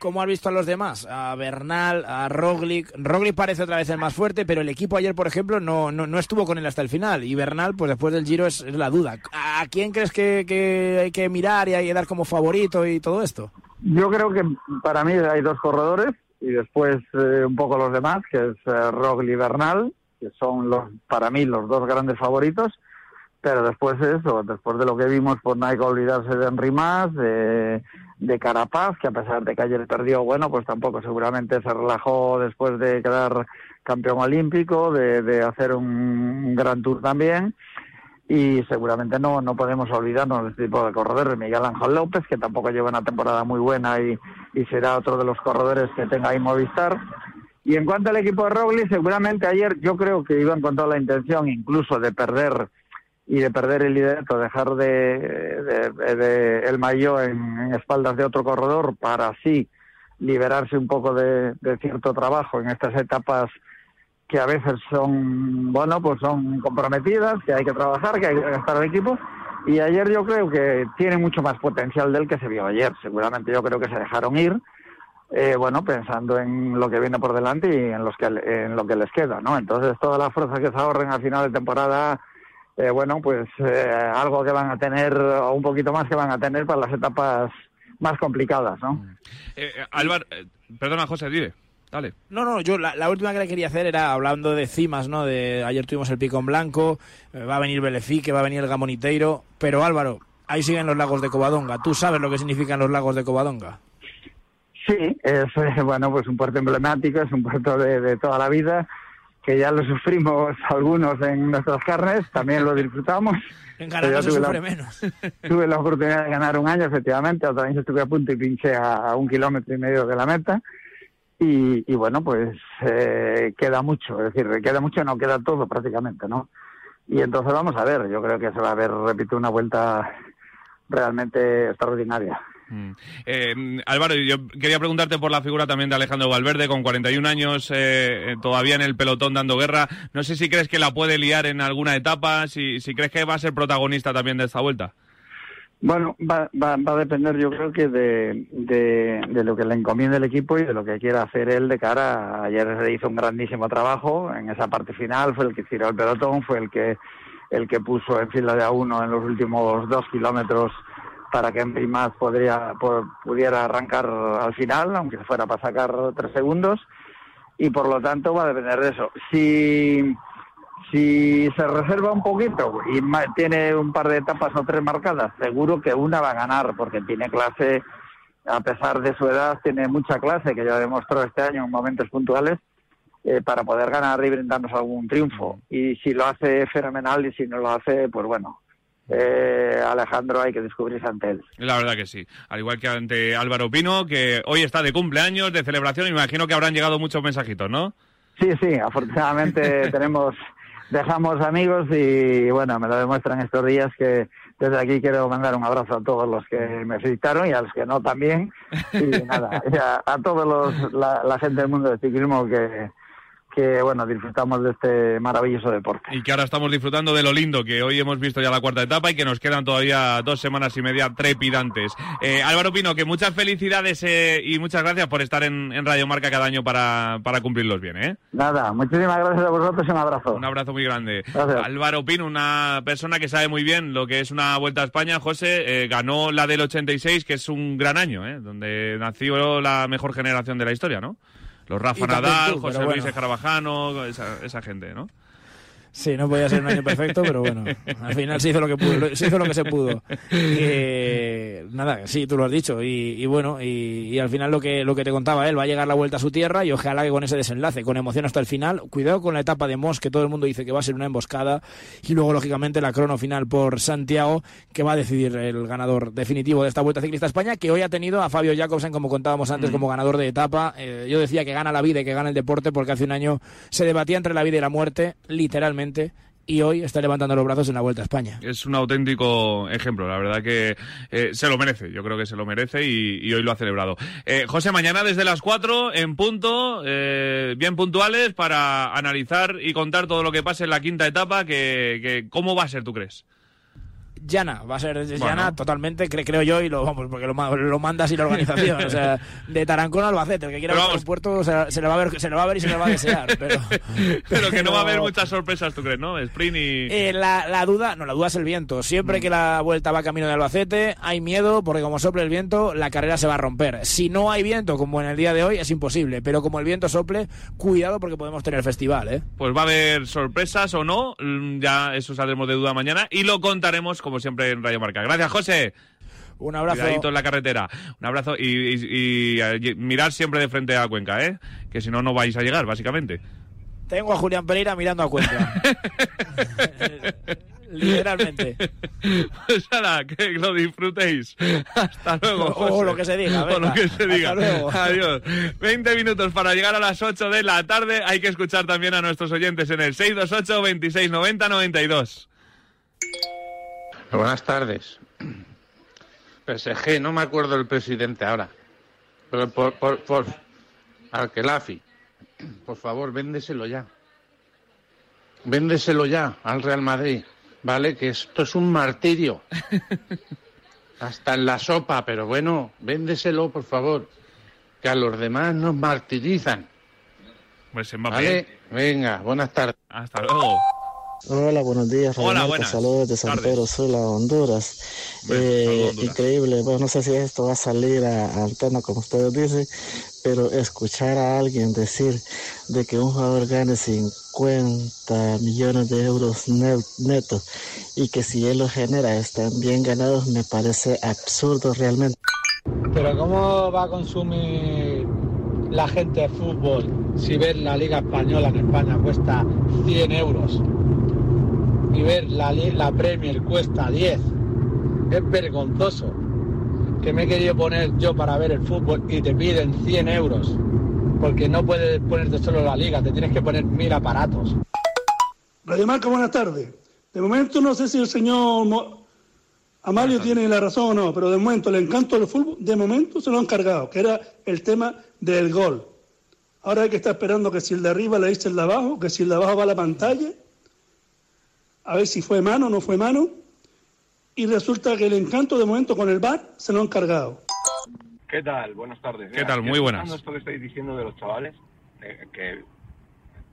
¿Cómo has visto a los demás? A Bernal, a Roglic. Roglic parece otra vez el más fuerte, pero el equipo ayer, por ejemplo, no, no, no estuvo con él hasta el final. Y Bernal, pues después del Giro es, es la duda. ¿A quién crees que, que hay que mirar y hay que dar como favorito y todo esto? Yo creo que para mí hay dos corredores y después eh, un poco los demás, que es eh, Roglic y Bernal, que son los para mí los dos grandes favoritos. Pero después eso, después de lo que vimos, pues no hay que olvidarse de Henry Mas, de, de Carapaz, que a pesar de que ayer perdió, bueno, pues tampoco seguramente se relajó después de quedar campeón olímpico, de, de hacer un, gran tour también y seguramente no, no podemos olvidarnos de este tipo de corredores. Miguel Ángel López, que tampoco lleva una temporada muy buena y, y será otro de los corredores que tenga ahí Movistar. Y en cuanto al equipo de Roglic, seguramente ayer yo creo que iban con toda la intención incluso de perder y de perder el liderato, dejar de, de- de el maillot en, espaldas de otro corredor para así liberarse un poco de, cierto trabajo en estas etapas que a veces son, bueno, pues son comprometidas, que hay que trabajar, que hay que gastar al equipo. Y ayer yo creo que tiene mucho más potencial del que se vio ayer. Seguramente yo creo que se dejaron ir, eh, bueno, pensando en lo que viene por delante y en, los que, en lo que les queda, ¿no? Entonces toda la fuerza que se ahorren al final de temporada, eh, bueno, pues eh, algo que van a tener, o un poquito más que van a tener para las etapas más complicadas, ¿no? Eh, eh, Álvaro, eh, perdona, José, dile. Dale. No, no, yo la, la última que le quería hacer era hablando de cimas, ¿no? De ayer tuvimos el pico en blanco, eh, va a venir Belefique, va a venir el Gamoniteiro, pero Álvaro, ahí siguen los lagos de Covadonga. ¿Tú sabes lo que significan los lagos de Covadonga? Sí, es bueno, pues un puerto emblemático, es un puerto de, de toda la vida, que ya lo sufrimos algunos en nuestras carnes, también lo disfrutamos. En Granada Yo se sufre la- menos. [laughs] Tuve la oportunidad de ganar un año, efectivamente, otra vez estuve a punto y pinché a, a un kilómetro y medio de la meta. Y, y bueno, pues eh, queda mucho, es decir, queda mucho, no queda todo prácticamente, ¿no? Y entonces vamos a ver, yo creo que se va a ver, repito, una vuelta realmente extraordinaria. Mm. Eh, Álvaro, yo quería preguntarte por la figura también de Alejandro Valverde, con 41 años, eh, eh, todavía en el pelotón dando guerra. No sé si crees que la puede liar en alguna etapa, si, si crees que va a ser protagonista también de esta vuelta. Bueno, va, va, va a depender yo creo que de, de, lo que le encomiende el equipo y de lo que quiera hacer él de cara. Ayer se hizo un grandísimo trabajo en esa parte final, fue el que tiró el pelotón, fue el que el que puso en fila de a uno en los últimos dos kilómetros para que Henry Mas podría, po- pudiera arrancar al final, aunque fuera para sacar tres segundos, y por lo tanto va a depender de eso. Si si se reserva un poquito y tiene un par de etapas o tres marcadas, seguro que una va a ganar porque tiene clase, a pesar de su edad, tiene mucha clase que ya demostró este año en momentos puntuales eh, para poder ganar y brindarnos algún triunfo. Y si lo hace fenomenal y si no lo hace, pues bueno, eh, Alejandro hay que descubrirse ante él. La verdad que sí. Al igual que ante Álvaro Pino, que hoy está de cumpleaños, de celebración, me imagino que habrán llegado muchos mensajitos, ¿no? Sí, sí, afortunadamente [laughs] tenemos, dejamos amigos y bueno, me lo demuestran estos días que desde aquí quiero mandar un abrazo a todos los que me felicitaron y a los que no también. Y nada, y a, a todos los, la, la gente del mundo del ciclismo que, que bueno, disfrutamos de este maravilloso deporte. Y que ahora estamos disfrutando de lo lindo, que hoy hemos visto ya la cuarta etapa y que nos quedan todavía dos semanas y media trepidantes. Eh, Álvaro Pino, que muchas felicidades eh, y muchas gracias por estar en, en Radio Marca cada año para, para cumplirlos bien, ¿eh? Nada, muchísimas gracias a vosotros y un abrazo. Un abrazo muy grande. Gracias. Álvaro Pino, una persona que sabe muy bien lo que es una Vuelta a España. José, eh, ganó la del 86, que es un gran año, ¿eh? Donde nació la mejor generación de la historia, ¿no? Los Rafa Nadal, José Luis. Escarabajano, esa, esa gente, ¿no? Sí, no podía ser un año perfecto, pero bueno, al final se hizo lo que pudo, se hizo lo que se pudo. Eh, nada, sí, tú lo has dicho y, y bueno, y, y al final lo que lo que te contaba él va a llegar la vuelta a su tierra y ojalá que con ese desenlace, con emoción hasta el final. Cuidado con la etapa de Mos que todo el mundo dice que va a ser una emboscada y luego lógicamente la crono final por Santiago que va a decidir el ganador definitivo de esta vuelta ciclista a España que hoy ha tenido a Fabio Jacobsen como contábamos antes Mm. como ganador de etapa. Eh, yo decía que gana la vida y que gana el deporte porque hace un año se debatía entre la vida y la muerte, literalmente, y hoy está levantando los brazos en la Vuelta a España. Es un auténtico ejemplo, la verdad que eh, se lo merece, yo creo que se lo merece y, hoy lo ha celebrado. Eh, José, mañana desde las 4 en punto, eh, bien puntuales para analizar y contar todo lo que pase en la quinta etapa, que ¿cómo va a ser, tú crees? Llana, va a ser Bueno. llana totalmente, cre- creo yo, y lo vamos, porque lo, ma- lo manda así la organización. o sea, de Tarancón a Albacete, el que quiera Pero ver el puerto se, se le va a ver, se le va a ver y se le va a desear. [laughs] Pero, Pero que no va a haber pero- muchas sorpresas, ¿tú crees, no? Sprint y... Eh, la, la duda, no, la duda es el viento. Mm. Siempre que la vuelta va camino de Albacete, hay miedo porque como sople el viento, la carrera se va a romper. Si no hay viento, como en el día de hoy, es imposible. Pero como el viento sople, cuidado porque podemos tener festival, ¿eh? Pues va a haber sorpresas o no, mm, ya eso saldremos de duda mañana y lo contaremos como siempre en Radio Marca. Gracias, José. Un abrazo. Cuidadito en la carretera. Un abrazo y, y, y, mirar siempre de frente a Cuenca, ¿eh? Que si no, no vais a llegar, básicamente. Tengo a Julián Pereira mirando a Cuenca. [laughs] Literalmente. Pues nada, que lo disfrutéis. Hasta luego. O José. lo que se diga, O venga. lo que se Hasta diga. luego. Adiós. 20 minutos para llegar a las 8 de la tarde. Hay que escuchar también a nuestros oyentes en el 628 26 90 92. Buenas tardes. PSG, no me acuerdo el presidente ahora. Pero por, por, por Alquelafi, por favor, véndeselo ya. Véndeselo ya al Real Madrid, ¿vale? Que esto es un martirio. [laughs] Hasta en la sopa, pero bueno, véndeselo, por favor. Que a los demás nos martirizan. Pues ¿Vale? Venga, buenas tardes. Hasta luego. Hola, buenos días. Hola, buenas Saludos de San tardes. Pedro Sula, Honduras. Eh, Increíble. Bueno, no sé si esto va a salir a, a antena, como ustedes dicen, pero escuchar a alguien decir de que un jugador gane 50 millones de euros net- netos y que si él lo genera están bien ganados me parece absurdo realmente. Pero ¿cómo va a consumir la gente de fútbol si ver la Liga Española en España cuesta 100 euros y ver la, la Premier cuesta 10? Es vergonzoso que me he querido poner yo para ver el fútbol y te piden 100 euros porque no puedes ponerte solo la liga, te tienes que poner mil aparatos. Radio Marca, buenas tardes. De momento no sé si el señor Mo- Amalio tiene la razón o no, pero de momento el encanto del fútbol, de momento se lo han cargado, que era el tema del gol. Ahora hay que estar esperando que si el de arriba le dice el de abajo, que si el de abajo va a la pantalla, a ver si fue mano o no fue mano, y resulta que el encanto de momento con el bar se lo han cargado. ¿Qué tal? Buenas tardes. ¿Qué tal? Muy buenas. esto que estáis diciendo de los chavales, eh, que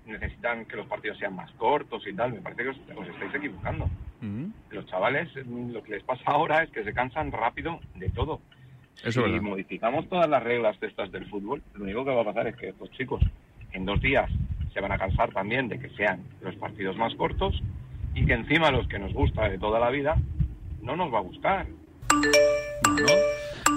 necesitan que los partidos sean más cortos y tal, me parece que os, os estáis equivocando. Los chavales, mm, lo que les pasa ahora es que se cansan rápido de todo. Eso si es verdad. modificamos todas las reglas de estas del fútbol, lo único que va a pasar es que estos chicos en dos días se van a cansar también de que sean los partidos más cortos y que encima los que nos gusta de toda la vida no nos va a gustar.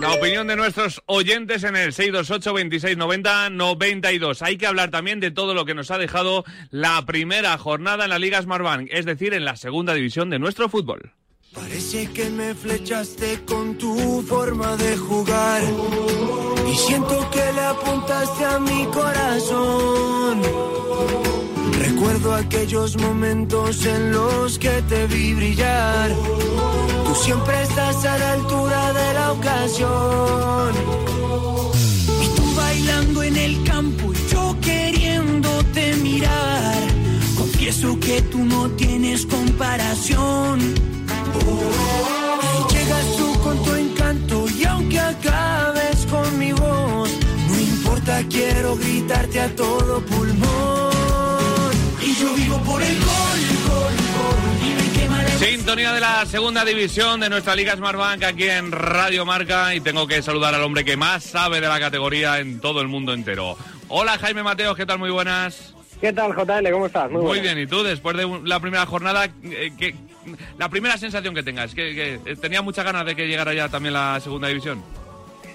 La opinión de nuestros oyentes en el 628 26 90 92. Hay que hablar también de todo lo que nos ha dejado la primera jornada en la Liga Smartbank, es decir, en la segunda división de nuestro fútbol. Parece que me flechaste con tu forma de jugar y siento que le apuntaste a mi corazón. Recuerdo aquellos momentos en los que te vi brillar. Tú siempre estás a la altura de la ocasión. Y tú bailando en el campo y yo queriéndote mirar. Confieso que tú no tienes comparación. Llegas tú con tu encanto y aunque acabes con mi voz, no importa, quiero gritarte a todo pulmón. Yo vivo por el gol, gol, gol. Y me Sintonía de la segunda división de nuestra Liga Smartbank aquí en Radio Marca y tengo que saludar al hombre que más sabe de la categoría en todo el mundo entero. Hola Jaime Mateos, ¿qué tal? Muy buenas. ¿Qué tal, JL? ¿Cómo estás? Muy, bien, ¿y tú? Después de la primera jornada, eh, ¿qué- la primera sensación que tengas, que, que, eh, tenía muchas ganas de que llegara ya también la segunda división.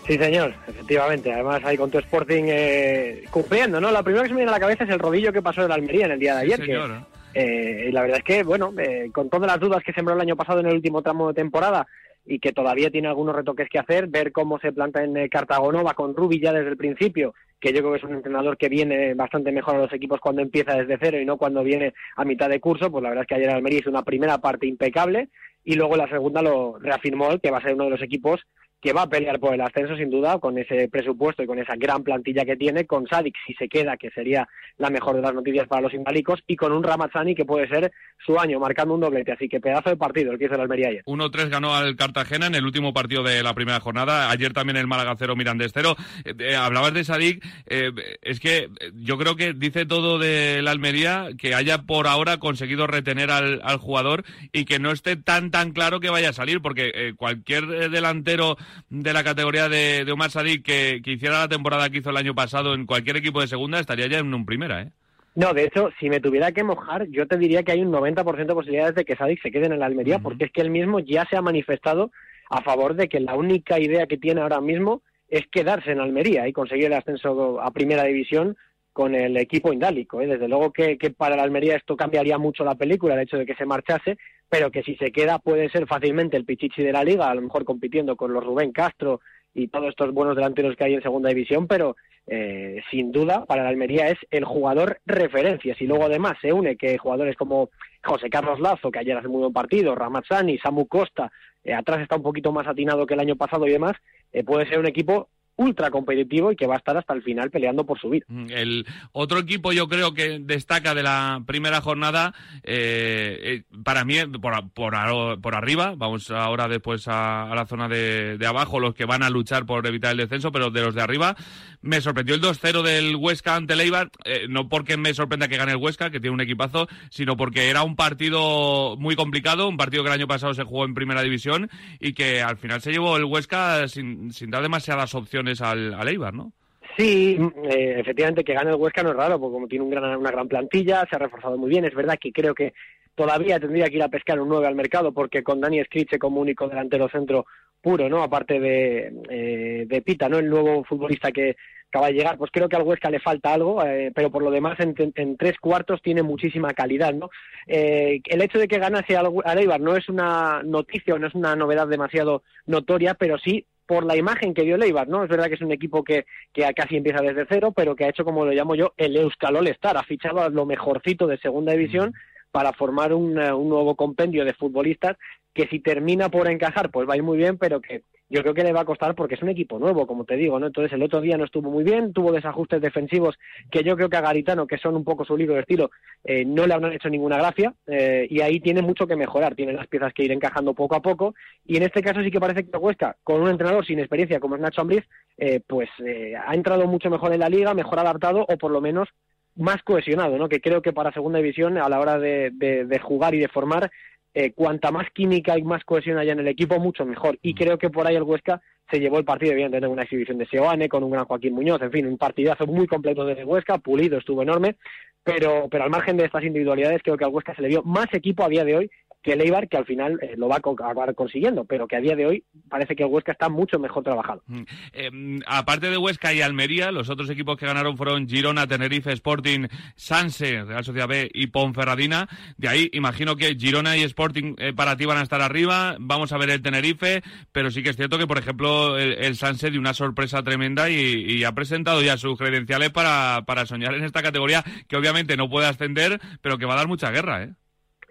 Sí, señor, efectivamente. Además, ahí con tu Sporting eh, cumpliendo, ¿no? La primera que se me viene a la cabeza es el rodillo que pasó en la Almería en el día de Sí, ayer. que, señor. eh, y la verdad es que, bueno, eh, con todas las dudas que sembró el año pasado en el último tramo de temporada y que todavía tiene algunos retoques que hacer, ver cómo se planta en eh, Cartagonova con Rubi ya desde el principio, que yo creo que es un entrenador que viene bastante mejor a los equipos cuando empieza desde cero y no cuando viene a mitad de curso, pues la verdad es que ayer Almería hizo una primera parte impecable y luego la segunda lo reafirmó que va a ser uno de los equipos que va a pelear por el ascenso sin duda con ese presupuesto y con esa gran plantilla que tiene, con Sadik si se queda, que sería la mejor de las noticias para los inválicos, y con un Ramazzani que puede ser su año, marcando un doblete. Así que pedazo de partido el que hizo el Almería ayer. 1-3 ganó al Cartagena en el último partido de la primera jornada. Ayer también el Málaga 0 Mirandés 0. Eh, hablabas de Sadik. eh, es que eh, yo creo que dice todo de la Almería que haya por ahora conseguido retener al, al jugador y que no esté tan tan claro que vaya a salir, porque cualquier delantero de la categoría de, de Omar Sadik que, que hiciera la temporada que hizo el año pasado en cualquier equipo de segunda estaría ya en un primera, ¿eh? No, de hecho, si me tuviera que mojar, yo te diría que hay un 90% de posibilidades de que Sadik se quede en el Almería, porque es que él mismo ya se ha manifestado a favor de que la única idea que tiene ahora mismo es quedarse en Almería y conseguir el ascenso a primera división con el equipo indálico. ¿eh? Desde luego que, que para la Almería esto cambiaría mucho la película, el hecho de que se marchase, pero que si se queda puede ser fácilmente el pichichi de la liga, a lo mejor compitiendo con los Rubén Castro y todos estos buenos delanteros que hay en segunda división, pero eh, sin duda para la Almería es el jugador referencia. Si luego además se une que jugadores como José Carlos Lazo, que ayer hace muy buen partido, Ramazzani, Samu Costa, eh, atrás está un poquito más atinado que el año pasado y demás, eh, puede ser un equipo ultra competitivo y que va a estar hasta el final peleando por subir. El otro equipo yo creo que destaca de la primera jornada, eh, eh, para mí, por, por, por arriba, vamos ahora después a, la zona de, de abajo, los que van a luchar por evitar el descenso, pero de los de arriba, me sorprendió el 2-0 del Huesca ante el Eibar, eh, no porque me sorprenda que gane el Huesca, que tiene un equipazo, sino porque era un partido muy complicado, un partido que el año pasado se jugó en primera división y que al final se llevó el Huesca sin, sin dar demasiadas opciones al, al Eibar, ¿no? Sí, eh, efectivamente que gane el Huesca no es raro, porque como tiene un gran- una gran plantilla, se ha reforzado muy bien. Es verdad que creo que todavía tendría que ir a pescar un 9 al mercado, porque con Dani Scriche como único delantero centro puro, ¿no? Aparte de, eh, de Pita, ¿no? El nuevo futbolista que acaba de llegar, pues creo que al Huesca le falta algo, eh, pero por lo demás en, tres cuartos tiene muchísima calidad, ¿no? Eh, el hecho de que ganase al, al Eibar no es una noticia no es una novedad demasiado notoria, pero sí por la imagen que dio el Eibar, ¿no? Es verdad que es un equipo que, que casi empieza desde cero, pero que ha hecho, como lo llamo yo, el Euskal All-Star, ha fichado a lo mejorcito de segunda división para formar un, eh, un nuevo compendio de futbolistas que si termina por encajar, pues va a ir muy bien, pero que yo creo que le va a costar porque es un equipo nuevo, como te digo, ¿no? Entonces el otro día no estuvo muy bien, tuvo desajustes defensivos que yo creo que a Garitano, que son un poco su libro de estilo, eh, no le habrán hecho ninguna gracia eh, y ahí tiene mucho que mejorar, tiene las piezas que ir encajando poco a poco y en este caso sí que parece que Huesca, con un entrenador sin experiencia como es Nacho Ambriz, eh, pues eh, ha entrado mucho mejor en la liga, mejor adaptado o por lo menos más cohesionado, ¿no? Que creo que para segunda división a la hora de- de jugar y de formar, eh, cuanta más química y más cohesión haya en el equipo, mucho mejor. Y creo que por ahí el Huesca se llevó el partido, evidentemente, una exhibición de Seoane, con un gran Joaquín Muñoz, en fin, un partidazo muy completo de Huesca, pulido, estuvo enorme, pero, pero al margen de estas individualidades, creo que al Huesca se le vio más equipo a día de hoy que el Eibar, que al final eh, lo va a acabar consiguiendo, pero que a día de hoy parece que el Huesca está mucho mejor trabajado. Eh, aparte de Huesca y Almería, los otros equipos que ganaron fueron Girona, Tenerife, Sporting, Sanse, Real Sociedad B y Ponferradina. De ahí imagino que Girona y Sporting eh, para ti van a estar arriba. Vamos a ver el Tenerife, pero sí que es cierto que, por ejemplo, el, el Sanse dio una sorpresa tremenda y, y ha presentado ya sus credenciales para, para soñar en esta categoría, que obviamente no puede ascender, pero que va a dar mucha guerra, ¿eh?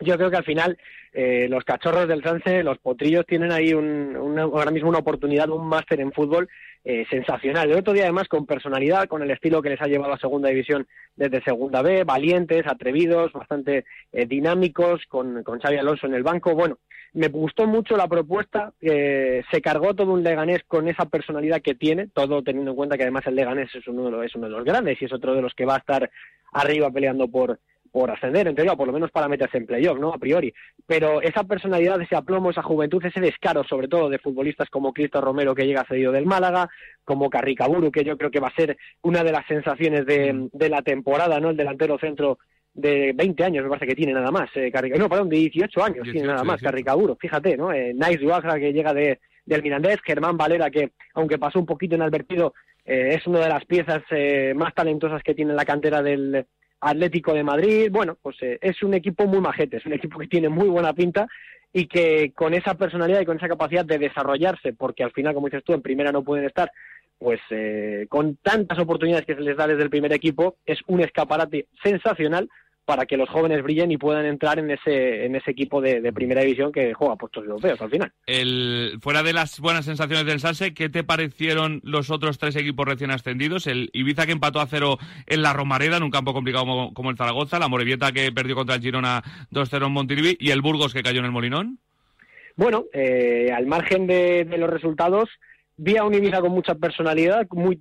yo creo que al final eh, los cachorros del Sanse, los potrillos, tienen ahí un, ahora mismo una oportunidad, un máster en fútbol eh, sensacional. El otro día, además, con personalidad, con el estilo que les ha llevado a Segunda División desde Segunda B, valientes, atrevidos, bastante eh, dinámicos, con, con Xavi Alonso en el banco. Bueno, me gustó mucho la propuesta, eh, se cargó todo un Leganés con esa personalidad que tiene, todo teniendo en cuenta que además el Leganés es uno de es uno de los grandes y es otro de los que va a estar arriba peleando por por ascender, en teoría, o por lo menos para meterse en playoff, ¿no? A priori. Pero esa personalidad, ese aplomo, esa juventud, ese descaro, sobre todo de futbolistas como Cristo Romero, que llega cedido del Málaga, como Carricaburu, que yo creo que va a ser una de las sensaciones de, de la temporada, ¿no? El delantero centro de 20 años, me parece que tiene nada más. Eh, Carrica- no, perdón, de 18 años tiene nada más, 18. Carricaburu, fíjate, ¿no? Eh, Nice Duagra, que llega de, del Mirandés, Germán Valera, que aunque pasó un poquito inadvertido, eh, es una de las piezas eh, más talentosas que tiene la cantera del Atlético de Madrid. Bueno, pues eh, es un equipo muy majete, es un equipo que tiene muy buena pinta y que con esa personalidad y con esa capacidad de desarrollarse, porque al final, como dices tú, en primera no pueden estar, pues eh, con tantas oportunidades que se les da desde el primer equipo, es un escaparate sensacional para que los jóvenes brillen y puedan entrar en ese en ese equipo de, de primera división que juega puestos europeos al final. El, fuera de las buenas sensaciones del Sanse, ¿qué te parecieron los otros tres equipos recién ascendidos? El Ibiza que empató a cero en la Romareda, en un campo complicado como, como el Zaragoza, la Morevieta que perdió contra el Girona 2-0 en Montilivi y el Burgos que cayó en el Molinón. Bueno, eh, al margen de, de los resultados, vi a un Ibiza con mucha personalidad, muy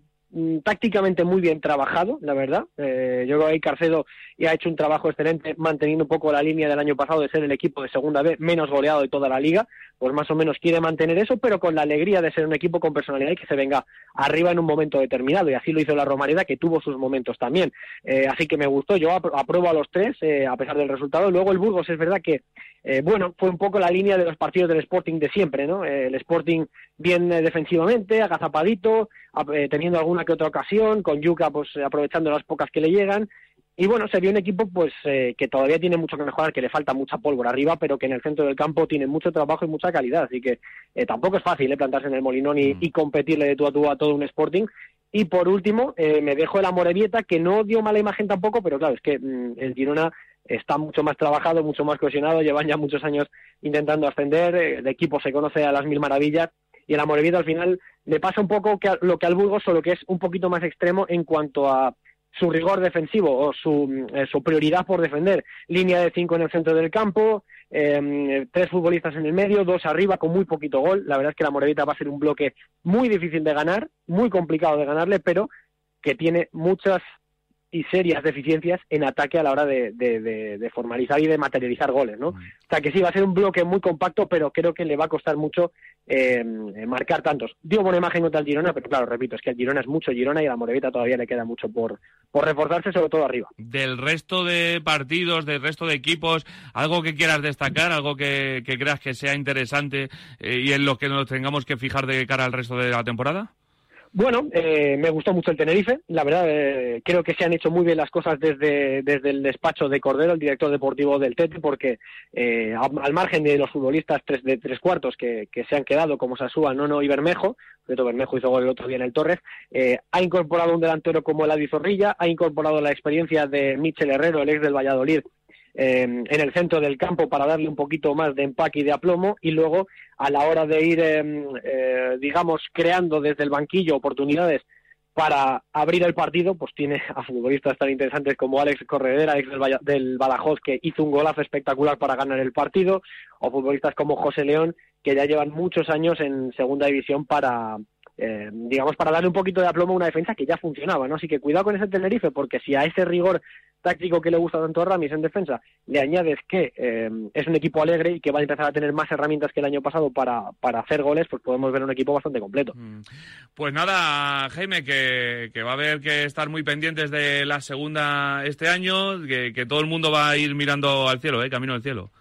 tácticamente muy bien trabajado, la verdad. Eh, yo creo que ahí Carcedo y ha hecho un trabajo excelente manteniendo un poco la línea del año pasado de ser el equipo de segunda vez menos goleado de toda la liga, pues más o menos quiere mantener eso, pero con la alegría de ser un equipo con personalidad y que se venga arriba en un momento determinado, y así lo hizo la Romareda, que tuvo sus momentos también. Eh, así que me gustó, yo apruebo a los tres, eh, a pesar del resultado. Luego el Burgos es verdad que, bueno, fue un poco la línea de los partidos del Sporting de siempre, ¿no? El Sporting bien defensivamente, agazapadito, ap- eh, teniendo alguna que otra ocasión, con Yuca pues eh, aprovechando las pocas que le llegan, y bueno, se vio un equipo pues eh, que todavía tiene mucho que mejorar, que le falta mucha pólvora arriba, pero que en el centro del campo tiene mucho trabajo y mucha calidad. Así que eh, tampoco es fácil plantarse en el Molinón y, y competirle de tú a tú a todo un Sporting. Y por último, eh, me dejo el Amorebieta, que no dio mala imagen tampoco, pero claro, es que mm, el Girona está mucho más trabajado, mucho más cohesionado, llevan ya muchos años intentando ascender, el equipo se conoce a las mil maravillas y el Amorebieta al final le pasa un poco que lo que al Burgos, solo que es un poquito más extremo en cuanto a su rigor defensivo o su, eh, su prioridad por defender. Línea de cinco en el centro del campo, eh, tres futbolistas en el medio, dos arriba con muy poquito gol. La verdad es que la Morevieta va a ser un bloque muy difícil de ganar, muy complicado de ganarle, pero que tiene muchas y serias deficiencias en ataque a la hora de, de- de- de formalizar y de materializar goles, ¿no? O sea que sí, va a ser un bloque muy compacto, pero creo que le va a costar mucho eh, marcar tantos. Dio buena imagen contra el Girona, pero claro, repito, es que el Girona es mucho Girona y a la Morevita todavía le queda mucho por, por reforzarse, sobre todo arriba. Del resto de partidos, del resto de equipos, algo que quieras destacar, algo que, que creas que sea interesante eh, y en lo que nos tengamos que fijar de cara al resto de la temporada. Bueno, eh, me gustó mucho el Tenerife. La verdad, eh, creo que se han hecho muy bien las cosas desde, desde el despacho de Cordero, el director deportivo del Tete, porque eh, al margen de los futbolistas tres, de tres cuartos que, que se han quedado, como Sasúa, Nono y Bermejo, todo Bermejo hizo gol el otro día en el Torres, eh, ha incorporado un delantero como el Adi Zorrilla, ha incorporado la experiencia de Michel Herrero, el ex del Valladolid, eh, en el centro del campo para darle un poquito más de empaque y de aplomo y luego a la hora de ir, eh, eh, digamos, creando desde el banquillo oportunidades para abrir el partido, pues tiene [laughs] a futbolistas tan interesantes como Alex Corredera, ex del, del Badajoz, que hizo un golazo espectacular para ganar el partido, o futbolistas como José León, que ya llevan muchos años en segunda división para, eh, digamos, para darle un poquito de aplomo a una defensa que ya funcionaba, ¿no? Así que cuidado con ese Tenerife, porque si a ese rigor táctico que le gusta tanto a Ramis en defensa le añades que eh, es un equipo alegre y que va a empezar a tener más herramientas que el año pasado para, para hacer goles, pues podemos ver un equipo bastante completo. Pues nada, Jaime, que, que va a haber que estar muy pendientes de la segunda este año, que, que todo el mundo va a ir mirando al cielo, ¿eh? camino al cielo.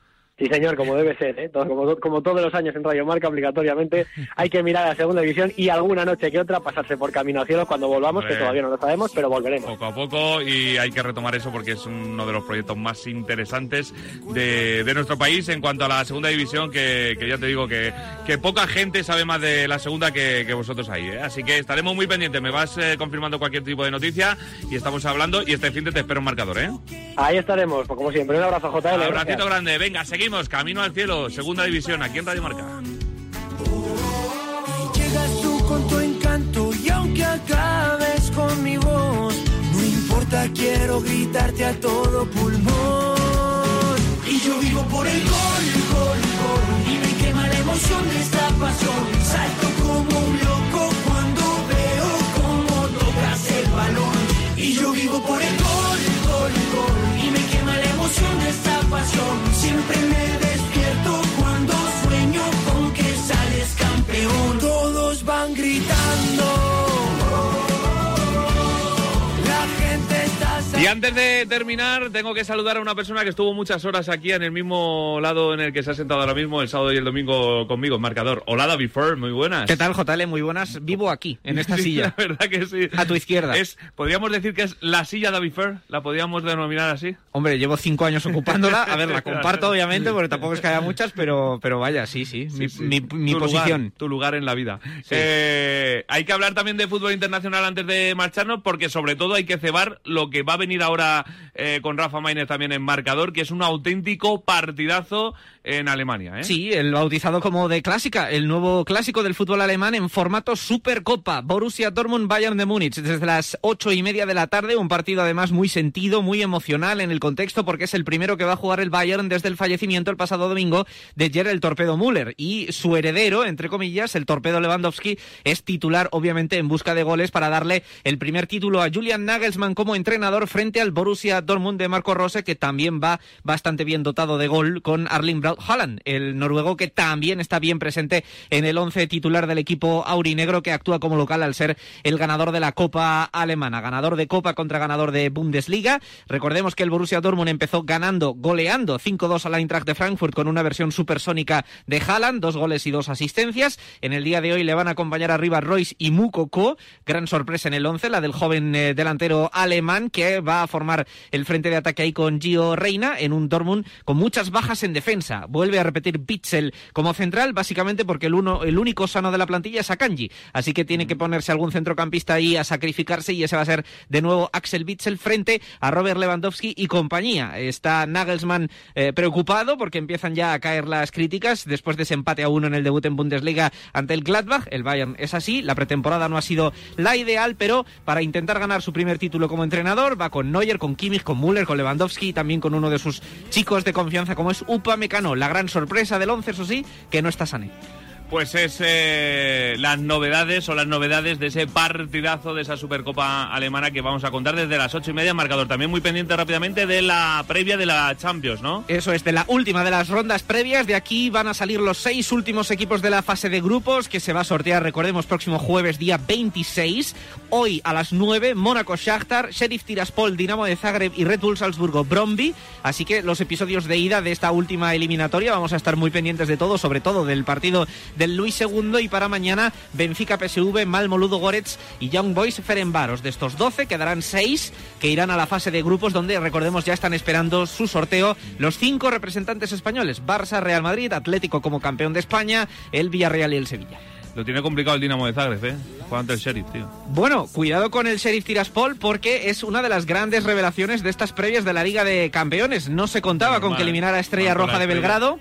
Sí, señor, como debe ser, ¿eh? Como, como todos los años en Radio Marca, obligatoriamente hay que mirar a la segunda división y alguna noche que otra pasarse por camino al cielo cuando volvamos, que todavía no lo sabemos, pero volveremos. Poco a poco y hay que retomar eso porque es uno de los proyectos más interesantes de, de nuestro país en cuanto a la segunda división, que, que ya te digo que, que poca gente sabe más de la segunda que, que vosotros ahí. ¿eh? Así que estaremos muy pendientes, me vas eh, confirmando cualquier tipo de noticia y estamos hablando y este fin de te espero un marcador. ¿eh? Ahí estaremos, pues como siempre, un abrazo, JL. Un abracito grande, venga, seguimos, camino al cielo, segunda división, aquí en Radio Marca. Llegas tú con tu encanto y aunque acabes con mi voz, no importa, quiero gritarte a todo pulmón. Y yo vivo por el gol, gol, gol, y me quema la emoción de esta pasión. Salto como un loco cuando veo cómo tocas el balón. Y yo vivo por el gol, pasión siempre me de antes de terminar, tengo que saludar a una persona que estuvo muchas horas aquí en el mismo lado en el que se ha sentado ahora mismo el sábado y el domingo conmigo, en marcador. Hola, David Fur, muy buenas. ¿Qué tal, JL? Muy buenas. Vivo aquí, en esta [laughs] Sí, silla. La verdad que sí. A tu izquierda. Es, podríamos decir que es la silla David Fur, la podríamos denominar así. Hombre, llevo cinco años ocupándola. A ver, la [laughs] comparto, obviamente, porque tampoco es que haya muchas, pero, pero vaya, sí, sí. Mi, mi- mi Tu lugar, posición. tu lugar en la vida. Eh, hay que hablar también de fútbol internacional antes de marcharnos, porque sobre todo hay que cebar lo que va a venir ahora eh, con Rafa Maínez también en marcador, que es un auténtico partidazo en Alemania. ¿eh? Sí, el bautizado como de clásica, el nuevo clásico del fútbol alemán en formato Supercopa, Borussia Dortmund Bayern de Múnich, desde las ocho y media de la tarde, un partido además muy sentido, muy emocional en el contexto, porque es el primero que va a jugar el Bayern desde el fallecimiento el pasado domingo de el Torpedo Müller, y su heredero, entre comillas, el Torpedo Lewandowski, es titular obviamente en busca de goles para darle el primer título a Julian Nagelsmann como entrenador frente al Borussia Dortmund de Marco Rose, que también va bastante bien dotado de gol con Arling Haaland, el noruego que también está bien presente en el once titular del equipo aurinegro que actúa como local al ser el ganador de la Copa alemana, ganador de Copa contra ganador de Bundesliga. Recordemos que el Borussia Dortmund empezó ganando, goleando 5-2 a la Eintracht de Frankfurt con una versión supersónica de Haaland, dos goles y dos asistencias. En el día de hoy le van a acompañar arriba Royce y Mukoko, gran sorpresa en el once, la del joven eh, delantero alemán que va a formar el frente de ataque ahí con Gio Reina en un Dortmund con muchas bajas en defensa. Vuelve a repetir Bitzel como central, básicamente porque el, uno, el único sano de la plantilla es Akanji. Así que tiene que ponerse algún centrocampista ahí a sacrificarse y ese va a ser de nuevo Axel Bitzel frente a Robert Lewandowski y compañía. Está Nagelsmann eh, preocupado porque empiezan ya a caer las críticas después de ese empate a uno en el debut en Bundesliga ante el Gladbach. El Bayern es así, la pretemporada no ha sido la ideal, pero para intentar ganar su primer título como entrenador va con Neuer, con Kimmich, con Müller, con Lewandowski y también con uno de sus chicos de confianza como es Upa Mecano, la gran sorpresa del once, eso sí, que no está Sané. Pues es eh, las novedades o las novedades de ese partidazo de esa Supercopa alemana que vamos a contar desde las ocho y media. Marcador también muy pendiente rápidamente de la previa de la Champions, ¿no? Eso es, de la última de las rondas previas. De aquí van a salir los seis últimos equipos de la fase de grupos que se va a sortear, recordemos, próximo jueves, día 26. Hoy a las 9, Mónaco Shakhtar, Sheriff Tiraspol, Dinamo de Zagreb y Red Bull Salzburgo Bromby. Así que los episodios de ida de esta última eliminatoria vamos a estar muy pendientes de todo, sobre todo del partido del Luis II y para mañana Benfica PSV, Malmo Ludo Goretz y Young Boys Ferenbaros. De estos 12 quedarán 6 que irán a la fase de grupos donde recordemos ya están esperando su sorteo los cinco representantes españoles, Barça, Real Madrid, Atlético como campeón de España, el Villarreal y el Sevilla. Lo tiene complicado el Dinamo de Zagreb, ¿eh? Juega ante el Sheriff, tío. Bueno, cuidado con el Sheriff Tiraspol porque es una de las grandes revelaciones de estas previas de la Liga de Campeones. No se contaba con que eliminara a Estrella Roja de. Belgrado.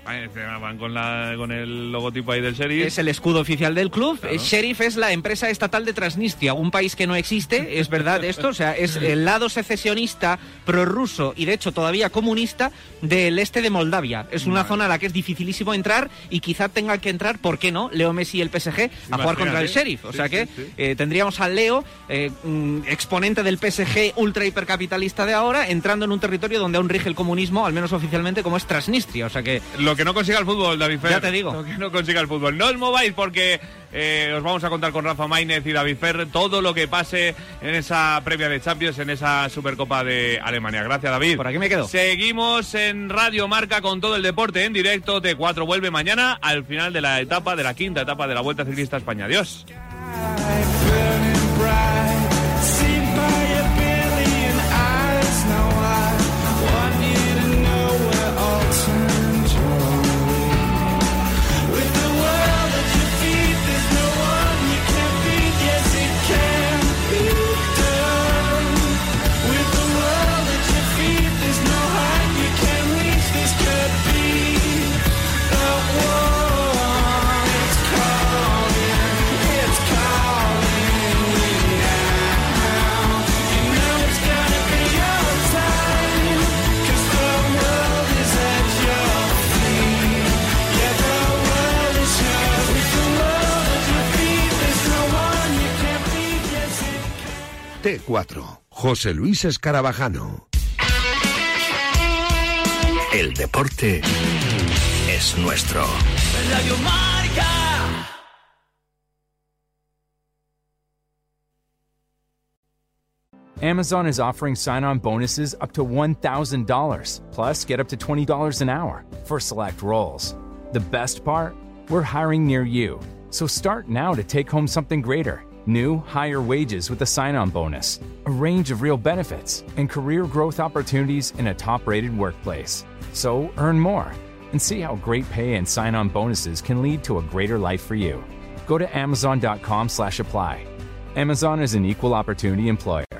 Van- con, la, con el logotipo ahí del Sheriff. Es el escudo oficial del club. Sheriff es la empresa estatal de Transnistria, un país que no existe, es verdad esto, o sea, es el lado secesionista, prorruso y de hecho todavía comunista del este de Moldavia. Es una zona a la que es dificilísimo entrar y quizá tenga que entrar, ¿por qué no? Leo Messi y el PSG a jugar contra el. Sheriff. O Sí, sea que sí. eh, tendríamos al Leo, eh, mm, exponente del PSG ultra hipercapitalista de ahora, entrando en un territorio donde aún rige el comunismo, al menos oficialmente, como es Transnistria. O sea que Lo que no consiga el fútbol, David Fer. Ya te digo. Lo que no consiga el fútbol. No os mováis porque eh, os vamos a contar con Rafa Maínez y David Fer todo lo que pase en esa previa de Champions, en esa Supercopa de Alemania. Gracias, David. Por aquí me quedo. Seguimos en Radio Marca con todo el deporte en directo. T4 vuelve mañana al final de la etapa, de la quinta etapa de la Vuelta Ciclista a España. Adiós. José Luis Escarabajano. El deporte es nuestro. Radio Marca. Amazon is offering sign on bonuses up to $1,000, plus get up to $20 an hour for select roles. The best part? We're hiring near you. So start now to take home something greater New, higher wages with a sign on bonus, a range of real benefits, and career growth opportunities in a top rated workplace. So earn more and see how great pay and sign on bonuses can lead to a greater life for you. Go to Amazon.com slash apply. Amazon is an equal opportunity employer.